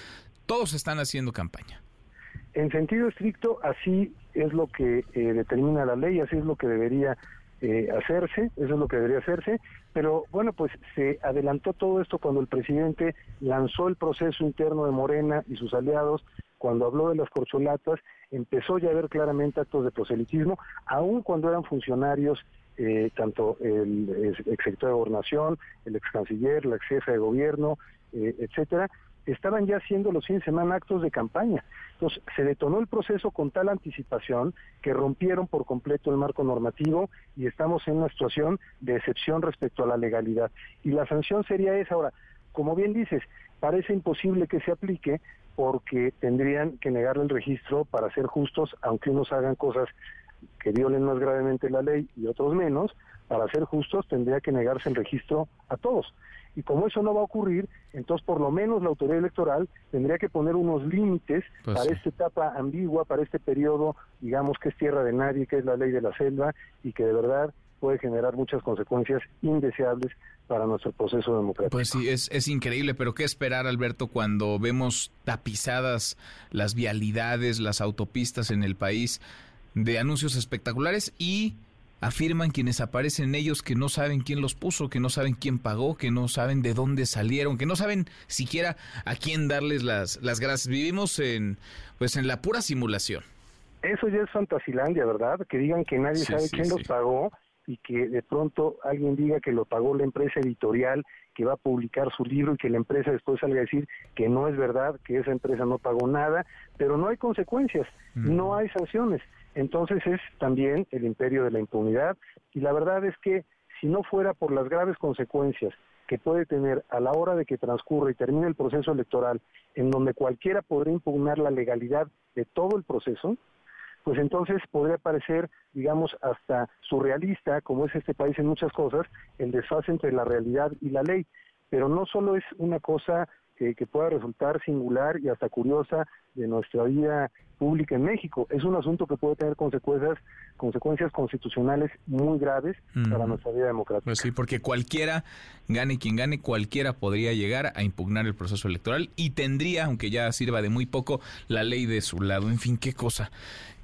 todos están haciendo campaña. En sentido estricto, así es lo que eh, determina la ley, así es lo que debería eh, hacerse, eso es lo que debería hacerse, pero bueno, pues se adelantó todo esto cuando el presidente lanzó el proceso interno de Morena y sus aliados, cuando habló de las corcholatas, empezó ya a ver claramente actos de proselitismo, aun cuando eran funcionarios, eh, tanto el exsecretario de Gobernación, el ex canciller, la ex jefa de gobierno, etcétera, estaban ya haciendo los fines de semana actos de campaña. Entonces, se detonó el proceso con tal anticipación que rompieron por completo el marco normativo y estamos en una situación de excepción respecto a la legalidad. Y la sanción sería esa. Ahora, como bien dices, parece imposible que se aplique porque tendrían que negarle el registro para ser justos, aunque unos hagan cosas que violen más gravemente la ley y otros menos, para ser justos tendría que negarse el registro a todos. Y como eso no va a ocurrir, entonces por lo menos la autoridad electoral tendría que poner unos límites Pues para sí. esta etapa ambigua, para este periodo, digamos que es tierra de nadie, que es la ley de la selva y que de verdad puede generar muchas consecuencias indeseables para nuestro proceso democrático. Pues sí, es, es increíble, pero ¿qué esperar, Alberto, cuando vemos tapizadas las vialidades, las autopistas en el país de anuncios espectaculares y afirman quienes aparecen en ellos que no saben quién los puso, que no saben quién pagó, que no saben de dónde salieron, que no saben siquiera a quién darles las, las gracias. Vivimos en, pues en la pura simulación. Eso ya es fantasilandia, ¿verdad? Que digan que nadie Sí, sabe sí, quién sí. los pagó y que de pronto alguien diga que lo pagó la empresa editorial que va a publicar su libro y que la empresa después salga a decir que no es verdad, que esa empresa no pagó nada, pero no hay consecuencias, no hay sanciones. Entonces es también el imperio de la impunidad y la verdad es que si no fuera por las graves consecuencias que puede tener a la hora de que transcurra y termine el proceso electoral, en donde cualquiera podría impugnar la legalidad de todo el proceso, pues entonces podría parecer, digamos, hasta surrealista, como es este país en muchas cosas, el desfase entre la realidad y la ley. Pero no solo es una cosa que, que pueda resultar singular y hasta curiosa de nuestra vida pública en México, es un asunto que puede tener consecuencias, consecuencias constitucionales muy graves para nuestra vida democrática. Pues sí, porque cualquiera, gane quien gane, cualquiera podría llegar a impugnar el proceso electoral y tendría, aunque ya sirva de muy poco, la ley de su lado. En fin, qué cosa,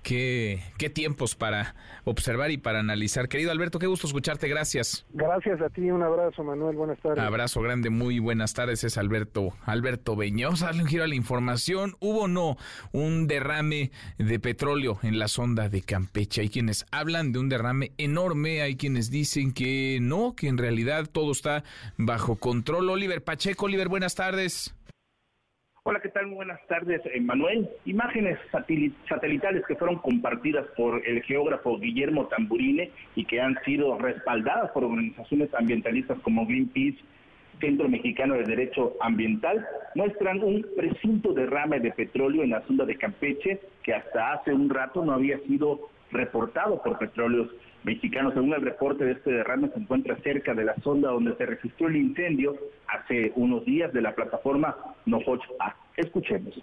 qué, qué tiempos para observar y para analizar. Querido Alberto, qué gusto escucharte, gracias. Gracias a ti, un abrazo Manuel, buenas tardes. Abrazo grande, muy buenas tardes, es Alberto, Alberto Beña. Vamos a darle un giro a la información. ¿Hubo o no un derrame de petróleo en la sonda de Campeche? Hay quienes hablan de un derrame enorme, hay quienes dicen que no, que en realidad todo está bajo control. Oliver Pacheco, Oliver, buenas tardes. Hola, ¿qué tal? Muy buenas tardes, eh, Manuel. Imágenes satelitales que fueron compartidas por el geógrafo Guillermo Tamburine y que han sido respaldadas por organizaciones ambientalistas como Greenpeace, Centro Mexicano de Derecho Ambiental, muestran un presunto derrame de petróleo en la sonda de Campeche que hasta hace un rato no había sido reportado por petróleos mexicanos. Según el reporte de este derrame, se encuentra cerca de la sonda donde se registró el incendio hace unos días de la plataforma Nohoch A. Escuchemos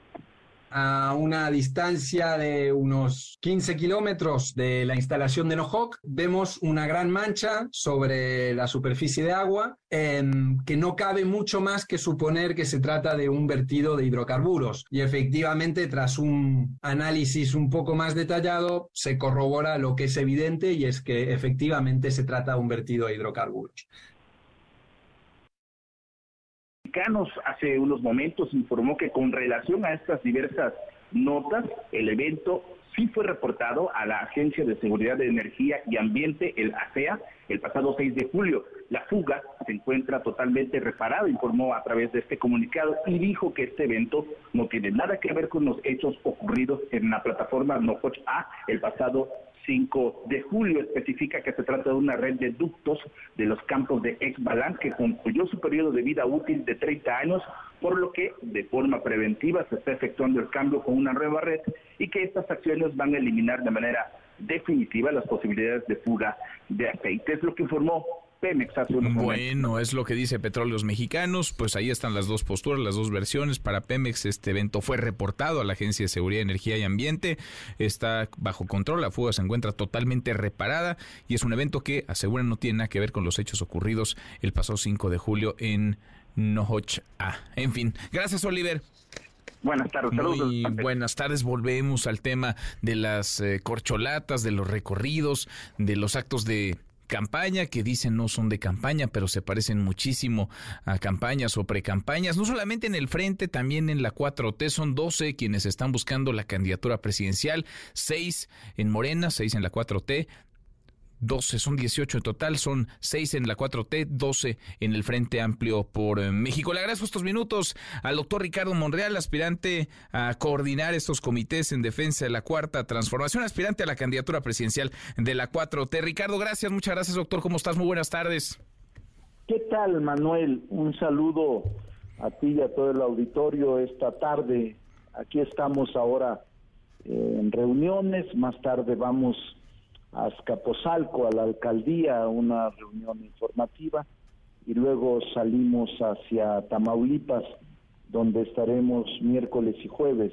a una distancia de unos 15 kilómetros de la instalación de Nohok, vemos una gran mancha sobre la superficie de agua em, que no cabe mucho más que suponer que se trata de un vertido de hidrocarburos. Y efectivamente, tras un análisis un poco más detallado, se corrobora lo que es evidente y es que efectivamente se trata de un vertido de hidrocarburos hace unos momentos informó que con relación a estas diversas notas, el evento sí fue reportado a la Agencia de Seguridad de Energía y Ambiente, el ASEA, e el pasado 6 de julio. La fuga se encuentra totalmente reparada, informó a través de este comunicado y dijo que este evento no tiene nada que ver con los hechos ocurridos en la plataforma Nococh A el pasado 5 de julio. Especifica que se trata de una red de ductos de los campos de Exbalan que concluyó su periodo de vida útil de 30 años, por lo que de forma preventiva se está efectuando el cambio con una nueva red y que estas acciones van a eliminar de manera definitiva las posibilidades de fuga de aceite. Es lo que informó Pemex hace unos Bueno, es lo que dice Petróleos Mexicanos, pues ahí están las dos posturas, las dos versiones. Para Pemex este evento fue reportado a la Agencia de Seguridad, Energía y Ambiente, está bajo control, la fuga se encuentra totalmente reparada y es un evento que aseguran no tiene nada que ver con los hechos ocurridos el pasado 5 de julio en Nohoch A. En fin, gracias Oliver. Buenas tardes, saludos. Muy buenas tardes. Volvemos al tema de las eh, corcholatas, de los recorridos, de los actos de campaña que dicen no son de campaña, pero se parecen muchísimo a campañas o precampañas, no solamente en el frente, también en la 4T, son 12 quienes están buscando la candidatura presidencial, 6 en Morena, 6 en la 4T, 12, son 18 en total, son 6 en la 4T, 12 en el Frente Amplio por eh, México. Le agradezco estos minutos al doctor Ricardo Monreal, aspirante a coordinar estos comités en defensa de la cuarta transformación, aspirante a la candidatura presidencial de la 4T. Ricardo, gracias, muchas gracias, doctor. ¿Cómo estás? Muy buenas tardes. ¿Qué tal, Manuel? Un saludo a ti y a todo el auditorio esta tarde. Aquí estamos ahora eh, en reuniones, más tarde vamos a a la alcaldía, una reunión informativa, y luego salimos hacia Tamaulipas, donde estaremos miércoles y jueves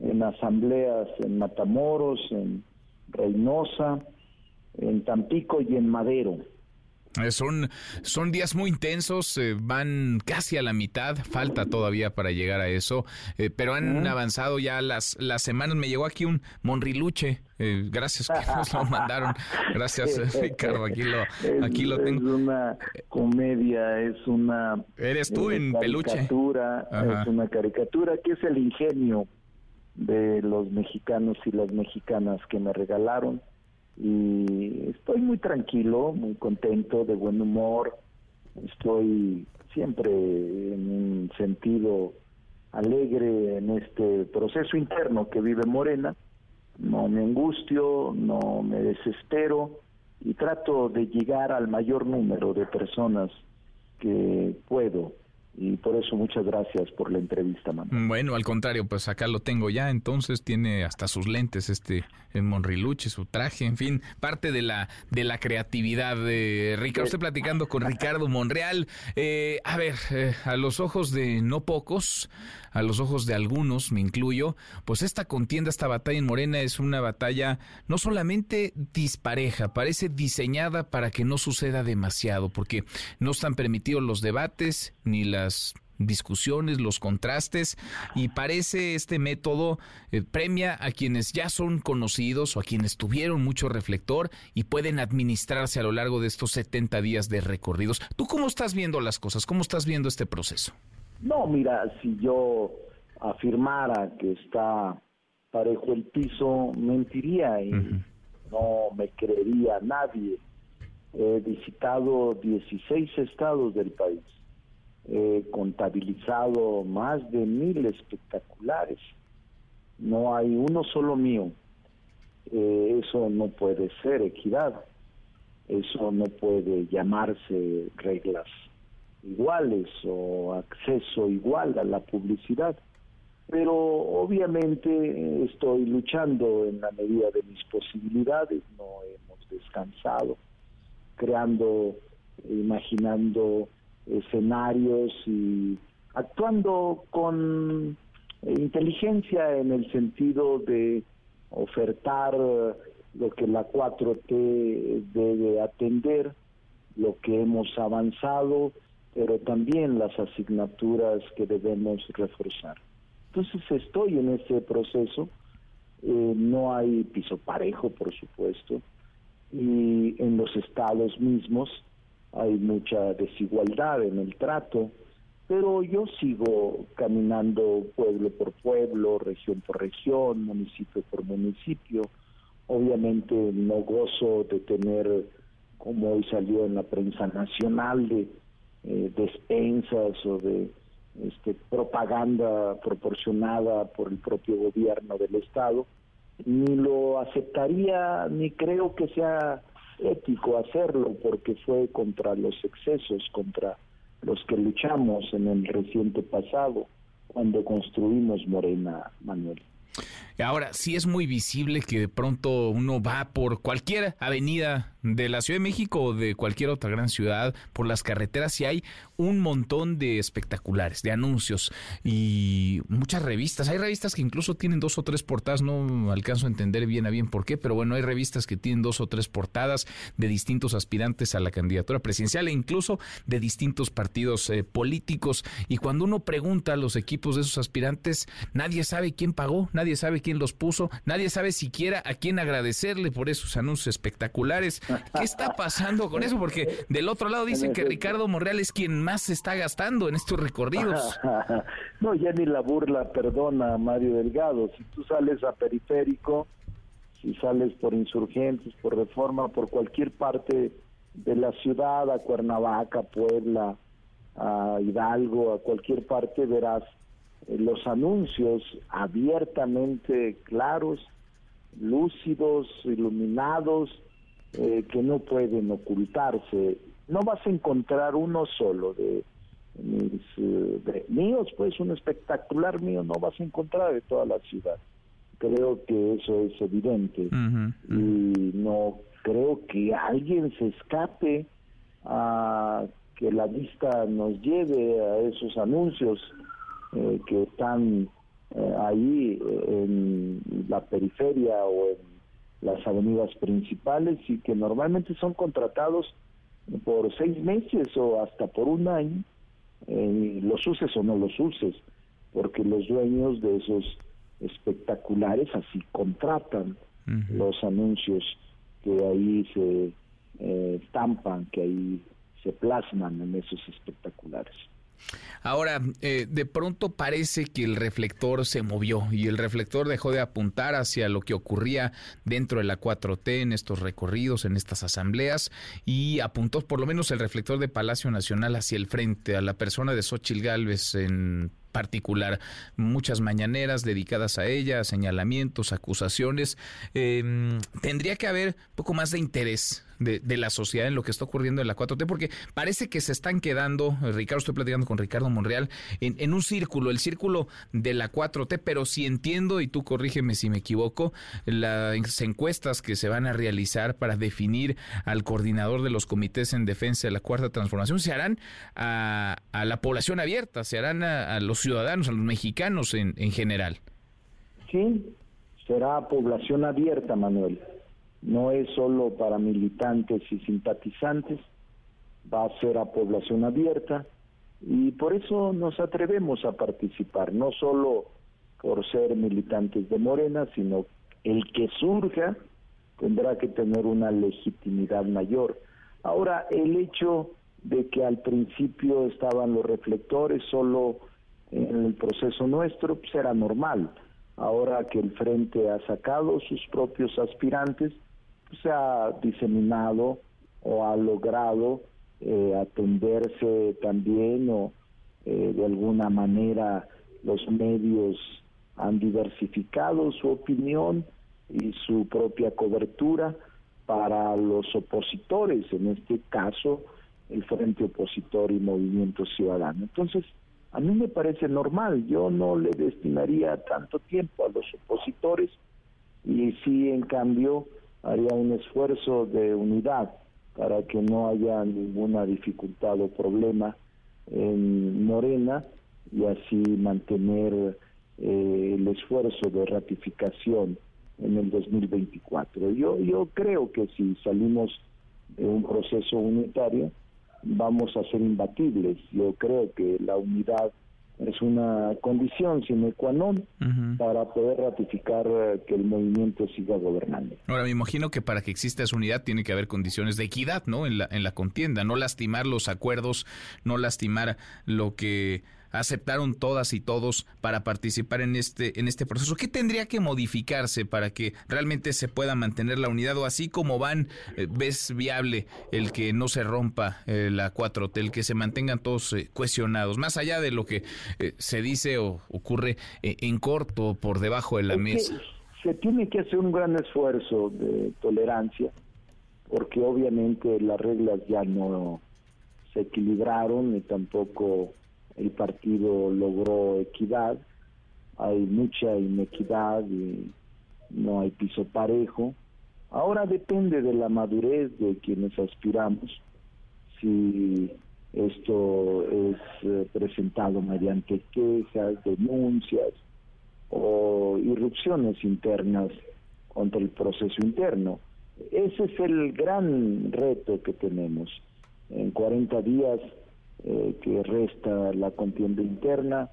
en asambleas en Matamoros, en Reynosa, en Tampico y en Madero. Eh, son, son días muy intensos, eh, van casi a la mitad, falta todavía para llegar a eso, eh, pero han avanzado ya las, las semanas. Me llegó aquí un Monriluche, gracias que nos lo mandaron, gracias Ricardo, aquí lo, aquí lo tengo. Es una comedia, es una... Eres tú en peluche. Es una caricatura que es el ingenio de los mexicanos y las mexicanas que me regalaron y estoy muy tranquilo, muy contento, de buen humor, estoy siempre en un sentido alegre en este proceso interno que vive Morena, no me angustio, no me desespero y trato de llegar al mayor número de personas que puedo y por eso muchas gracias por la entrevista, man. Bueno, al contrario, pues acá lo tengo ya, entonces tiene hasta sus lentes este en Monriluche, su traje, en fin, parte de la de la creatividad de Ricardo. Estoy platicando con Ricardo Monreal. Eh, a ver, eh, a los ojos de no pocos, a los ojos de algunos, me incluyo, pues esta contienda, esta batalla en Morena es una batalla no solamente dispareja, parece diseñada para que no suceda demasiado, porque no están permitidos los debates ni las discusiones, los contrastes y parece este método eh, premia a quienes ya son conocidos o a quienes tuvieron mucho reflector y pueden administrarse a lo largo de estos 70 días de recorridos. ¿Tú cómo estás viendo las cosas? ¿Cómo estás viendo este proceso? No, mira, si yo afirmara que está parejo el piso, mentiría y no me creería nadie. He visitado 16 estados del país, he contabilizado más de mil espectaculares. No hay uno solo mío. Eh, eso no puede ser equidad. Eso no puede llamarse reglas iguales o acceso igual a la publicidad. Pero obviamente estoy luchando en la medida de mis posibilidades, no hemos descansado, creando, imaginando escenarios y actuando con inteligencia en el sentido de ofertar lo que la 4T debe atender, lo que hemos avanzado pero también las asignaturas que debemos reforzar. Entonces estoy en ese proceso, eh, no hay piso parejo, por supuesto, y en los estados mismos hay mucha desigualdad en el trato, pero yo sigo caminando pueblo por pueblo, región por región, municipio por municipio. Obviamente no gozo de tener, como hoy salió en la prensa nacional, de eh, despensas o de este, propaganda proporcionada por el propio gobierno del Estado, ni lo aceptaría, ni creo que sea ético hacerlo, porque fue contra los excesos, contra los que luchamos en el reciente pasado, cuando construimos Morena, Manuel. Ahora, sí es muy visible que de pronto uno va por cualquier avenida de la Ciudad de México o de cualquier otra gran ciudad, por las carreteras y hay un montón de espectaculares, de anuncios y muchas revistas. Hay revistas que incluso tienen dos o tres portadas, no alcanzo a entender bien a bien por qué, pero bueno, hay revistas que tienen dos o tres portadas de distintos aspirantes a la candidatura presidencial e incluso de distintos partidos eh, políticos. Y cuando uno pregunta a los equipos de esos aspirantes, nadie sabe quién pagó, nadie sabe quién los puso, nadie sabe siquiera a quién agradecerle por esos anuncios espectaculares. ¿Qué está pasando con eso? Porque del otro lado dicen que Ricardo Monreal es quien más se está gastando en estos recorridos. no, ya ni la burla perdona, Mario Delgado. Si tú sales a periférico, si sales por insurgentes, por reforma, por cualquier parte de la ciudad, a Cuernavaca, Puebla, a Hidalgo, a cualquier parte, verás eh, los anuncios abiertamente claros, lúcidos, iluminados, eh, que no pueden ocultarse. No vas a encontrar uno solo de mis eh, míos, pues un espectacular mío no vas a encontrar de toda la ciudad. Creo que eso es evidente y no creo que alguien se escape a que la vista nos lleve a esos anuncios eh, que están ahí en la periferia o en las avenidas principales y que normalmente son contratados por seis meses o hasta por un año, eh, los uses o no los uses, porque los dueños de esos espectaculares así contratan los anuncios que ahí se eh, estampan, que ahí se plasman en esos espectaculares. Ahora, eh, de pronto parece que el reflector se movió y el reflector dejó de apuntar hacia lo que ocurría dentro de la 4T en estos recorridos, en estas asambleas, y apuntó por lo menos el reflector de Palacio Nacional hacia el frente, a la persona de Xochil Gálvez en particular. Muchas mañaneras dedicadas a ella, señalamientos, acusaciones. Em, tendría que haber un poco más de interés de, la sociedad en lo que está ocurriendo en la 4T, porque parece que se están quedando, Ricardo, estoy platicando con Ricardo Monreal, en, un círculo, el círculo de la 4T, pero si entiendo, y tú corrígeme si me equivoco, las encuestas que se van a realizar para definir al coordinador de los comités en defensa de la Cuarta Transformación se harán a, la población abierta, se harán a, los ciudadanos, a los mexicanos en, en general. Sí, será población abierta, Manuel no es solo para militantes y simpatizantes, va a ser a población abierta Y por eso nos atrevemos a participar, no solo por ser militantes de Morena, sino el que surja tendrá que tener una legitimidad mayor. Ahora, el hecho de que al principio estaban los reflectores solo en el proceso nuestro, pues era normal. Ahora que el Frente ha sacado sus propios aspirantes, pues se ha diseminado o ha logrado eh, atenderse también o eh, de alguna manera los medios han diversificado su opinión y su propia cobertura para los opositores, en este caso el Frente Opositor y Movimiento Ciudadano. Entonces, a mí me parece normal, yo no le destinaría tanto tiempo a los opositores y sí, en cambio, haría un esfuerzo de unidad para que no haya ninguna dificultad o problema en Morena y así mantener eh, el esfuerzo de ratificación en el 2024. Yo, yo creo que si salimos de un proceso unitario, vamos a ser imbatibles. Yo creo que la unidad es una condición sine qua non para poder ratificar eh, que el movimiento siga gobernando. Ahora, me imagino que para que exista esa unidad tiene que haber condiciones de equidad, ¿no? En la, en la contienda, no lastimar los acuerdos, no lastimar lo que aceptaron todas y todos para participar en este, en este proceso. ¿Qué tendría que modificarse para que realmente se pueda mantener la unidad o así como van, eh, ves viable el que no se rompa eh, la 4T, el que se mantengan todos eh, cuestionados, más allá de lo que se dice o ocurre en corto o por debajo de la mesa? Se tiene que hacer un gran esfuerzo de tolerancia porque obviamente las reglas ya no se equilibraron ni tampoco el partido logró equidad, hay mucha inequidad y no hay piso parejo. Ahora depende de la madurez de quienes aspiramos, si esto es eh, presentado mediante quejas, denuncias o irrupciones internas contra el proceso interno. Ese es el gran reto que tenemos. En 40 días eh, que resta la contienda interna,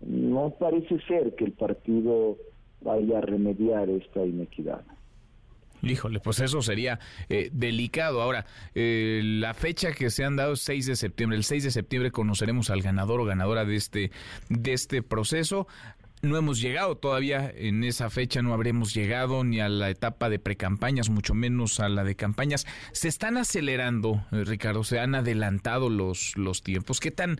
no parece ser que el partido vaya a remediar esta inequidad. Híjole, pues eso sería eh, delicado. Ahora, eh, la fecha que se han dado es 6 de septiembre. El 6 de septiembre conoceremos al ganador o ganadora de este, de este proceso no hemos llegado todavía en esa fecha, no habremos llegado ni a la etapa de precampañas, mucho menos a la de campañas. Se están acelerando, eh, Ricardo, se han adelantado los, los tiempos. ¿Qué tan,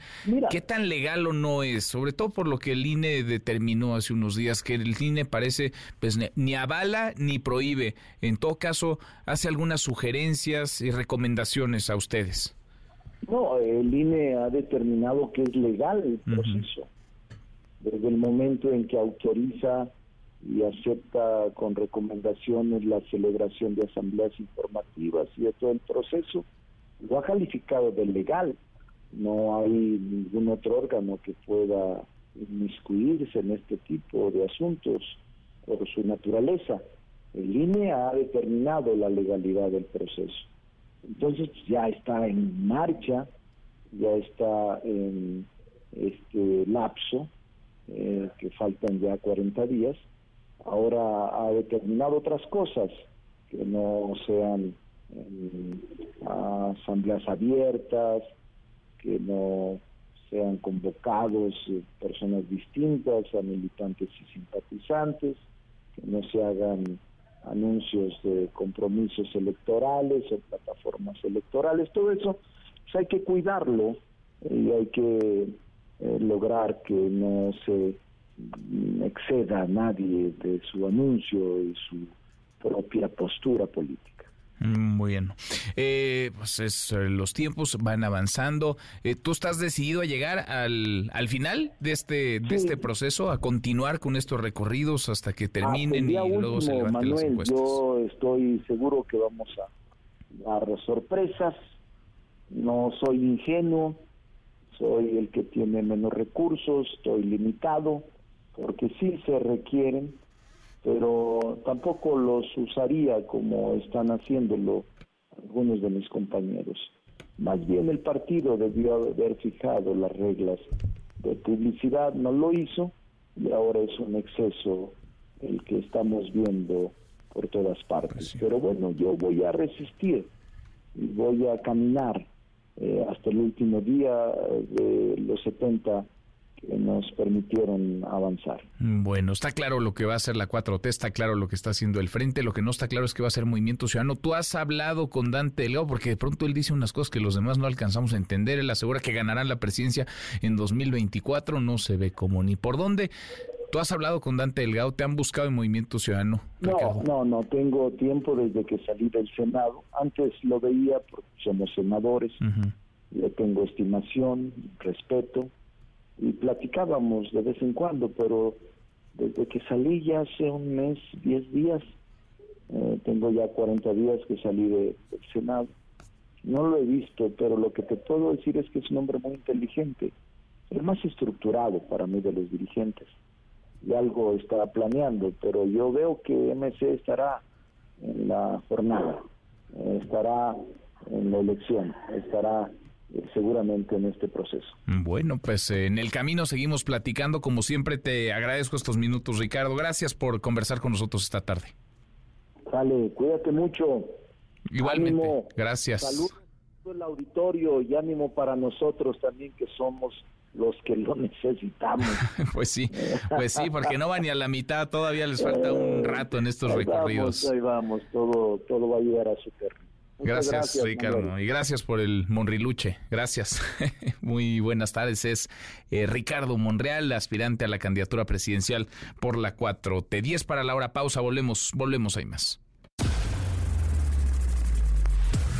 ¿Qué tan legal o no es? Sobre todo por lo que el INE determinó hace unos días, que el INE parece pues ni avala ni prohíbe. En todo caso, hace algunas sugerencias y recomendaciones a ustedes. No, el INE ha determinado que es legal el proceso desde el momento en que autoriza y acepta con recomendaciones la celebración de asambleas informativas y de todo el proceso, lo ha calificado de legal. No hay ningún otro órgano que pueda inmiscuirse en este tipo de asuntos por su naturaleza. El INE ha determinado la legalidad del proceso. Entonces ya está en marcha, ya está en este lapso eh, que faltan ya 40 días, ahora ha determinado otras cosas que no sean asambleas abiertas, que no sean convocados eh, personas distintas a militantes y simpatizantes, que no se hagan anuncios de compromisos electorales o plataformas electorales, todo eso pues hay que cuidarlo y hay que eh, lograr que no se exceda a nadie de su anuncio y su propia postura política. Muy bien. Eh, pues es, eh, los tiempos van avanzando. ¿Tú estás decidido a llegar al, al final de este de este proceso, a continuar con estos recorridos hasta que terminen y luego se levanten las encuestas? Yo estoy seguro que vamos a dar sorpresas. No soy ingenuo soy el que tiene menos recursos, estoy limitado, porque sí se requieren, pero tampoco los usaría como están haciéndolo algunos de mis compañeros. Más bien el partido debió haber fijado las reglas de publicidad, no lo hizo y ahora es un exceso el que estamos viendo por todas partes. Pero bueno, yo voy a resistir y voy a caminar eh, hasta el último día de los 70 que nos permitieron avanzar. Bueno, está claro lo que va a hacer la 4T, está claro lo que está haciendo el Frente, lo que no está claro es que va a ser Movimiento Ciudadano. Tú has hablado con Dante Delgado porque de pronto él dice unas cosas que los demás no alcanzamos a entender, él asegura que ganarán la presidencia en 2024, no se ve cómo ni por dónde. ¿Tú has hablado con Dante Delgado? ¿Te han buscado en Movimiento Ciudadano? No, no, no, tengo tiempo desde que salí del Senado. Antes lo veía porque somos senadores, le tengo estimación, respeto y platicábamos de vez en cuando, pero desde que salí ya hace un mes, 10 días, eh, tengo ya 40 días que salí de- del Senado. No lo he visto, pero lo que te puedo decir es que es un hombre muy inteligente, el más estructurado para mí de los dirigentes. Y algo está planeando, pero yo veo que MC estará en la jornada, estará en la elección, estará eh, seguramente en este proceso. Bueno, pues eh, en el camino seguimos platicando. Como siempre, te agradezco estos minutos, Ricardo. Gracias por conversar con nosotros esta tarde. Sale, cuídate mucho. Igualmente. Ánimo. Gracias. Salud a todo el auditorio y ánimo para nosotros también que somos los que lo necesitamos. Pues sí, pues sí, porque no va ni a la mitad. Todavía les falta un rato en estos Ahí recorridos. Vamos, ahí vamos, todo, todo va a llegar a su término. Gracias, Ricardo. Manuel. Y gracias por el Monriluche. Gracias. Muy buenas tardes. Es eh, Ricardo Monreal, aspirante a la candidatura presidencial por la 4T. 10 para la hora pausa. Volvemos, volvemos, hay más.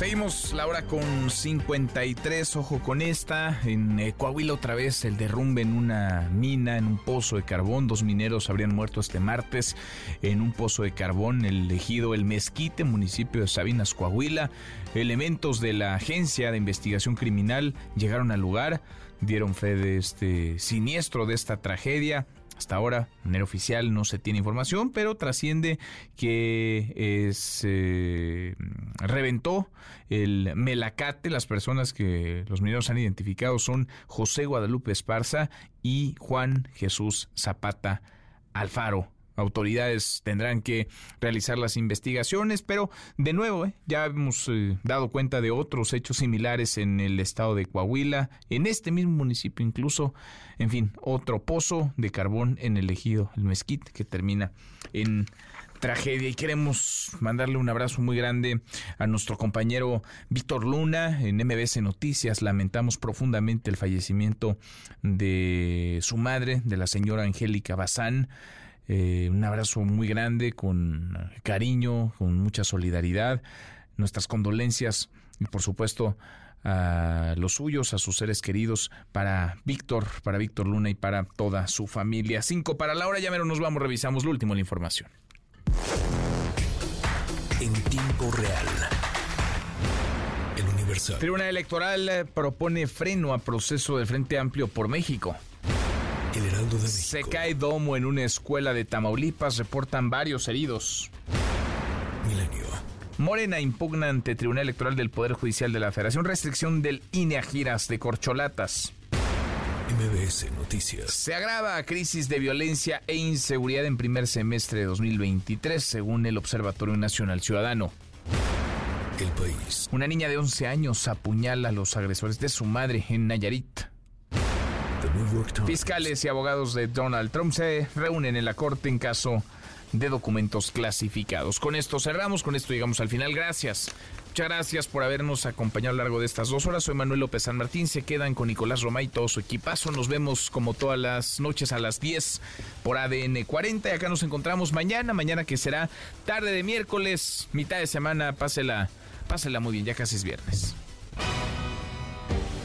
Seguimos la hora con 53, ojo con esta. En eh, Coahuila otra vez el derrumbe en una mina, en un pozo de carbón. Dos mineros habrían muerto este martes en un pozo de carbón, el ejido El Mezquite, municipio de Sabinas, Coahuila. Elementos de la Agencia de Investigación Criminal llegaron al lugar, dieron fe de este siniestro, de esta tragedia. Hasta ahora, de manera oficial, no se tiene información, pero trasciende que eh, se reventó el melacate. Las personas que los mineros han identificado son José Guadalupe Esparza y Juan Jesús Zapata Alfaro. Autoridades tendrán que realizar las investigaciones, pero de nuevo, eh, ya hemos eh, dado cuenta de otros hechos similares en el estado de Coahuila, en este mismo municipio incluso, en fin, otro pozo de carbón en el ejido, el Mezquite, que termina en tragedia y queremos mandarle un abrazo muy grande a nuestro compañero Víctor Luna en MBC Noticias. Lamentamos profundamente el fallecimiento de su madre, de la señora Angélica Bazán. Eh, un abrazo muy grande, con cariño, con mucha solidaridad. Nuestras condolencias y por supuesto a los suyos, a sus seres queridos, para Víctor, para Víctor Luna y para toda su familia. Cinco para la hora, ya mero nos vamos, revisamos lo último la información. En tiempo real. El Universal. Tribunal Electoral eh, propone freno a proceso del Frente Amplio por México. El Heraldo de Se cae domo en una escuela de Tamaulipas, reportan varios heridos. Milenio. Morena impugna ante Tribunal Electoral del Poder Judicial de la Federación restricción del INE a giras de corcholatas. MBS Noticias. Se agrava crisis de violencia e inseguridad en primer semestre de 2023, según el Observatorio Nacional Ciudadano. El país. Una niña de 11 años apuñala a los agresores de su madre en Nayarit. Fiscales y abogados de Donald Trump se reúnen en la corte en caso de documentos clasificados. Con esto cerramos, con esto llegamos al final. Gracias. Muchas gracias por habernos acompañado a lo largo de estas dos horas. Soy Manuel López San Martín. Se quedan con Nicolás Roma y todo su equipazo. Nos vemos como todas las noches a las 10 por ADN 40. Y acá nos encontramos mañana, mañana que será tarde de miércoles, mitad de semana. Pásela, pásela muy bien, ya casi es viernes.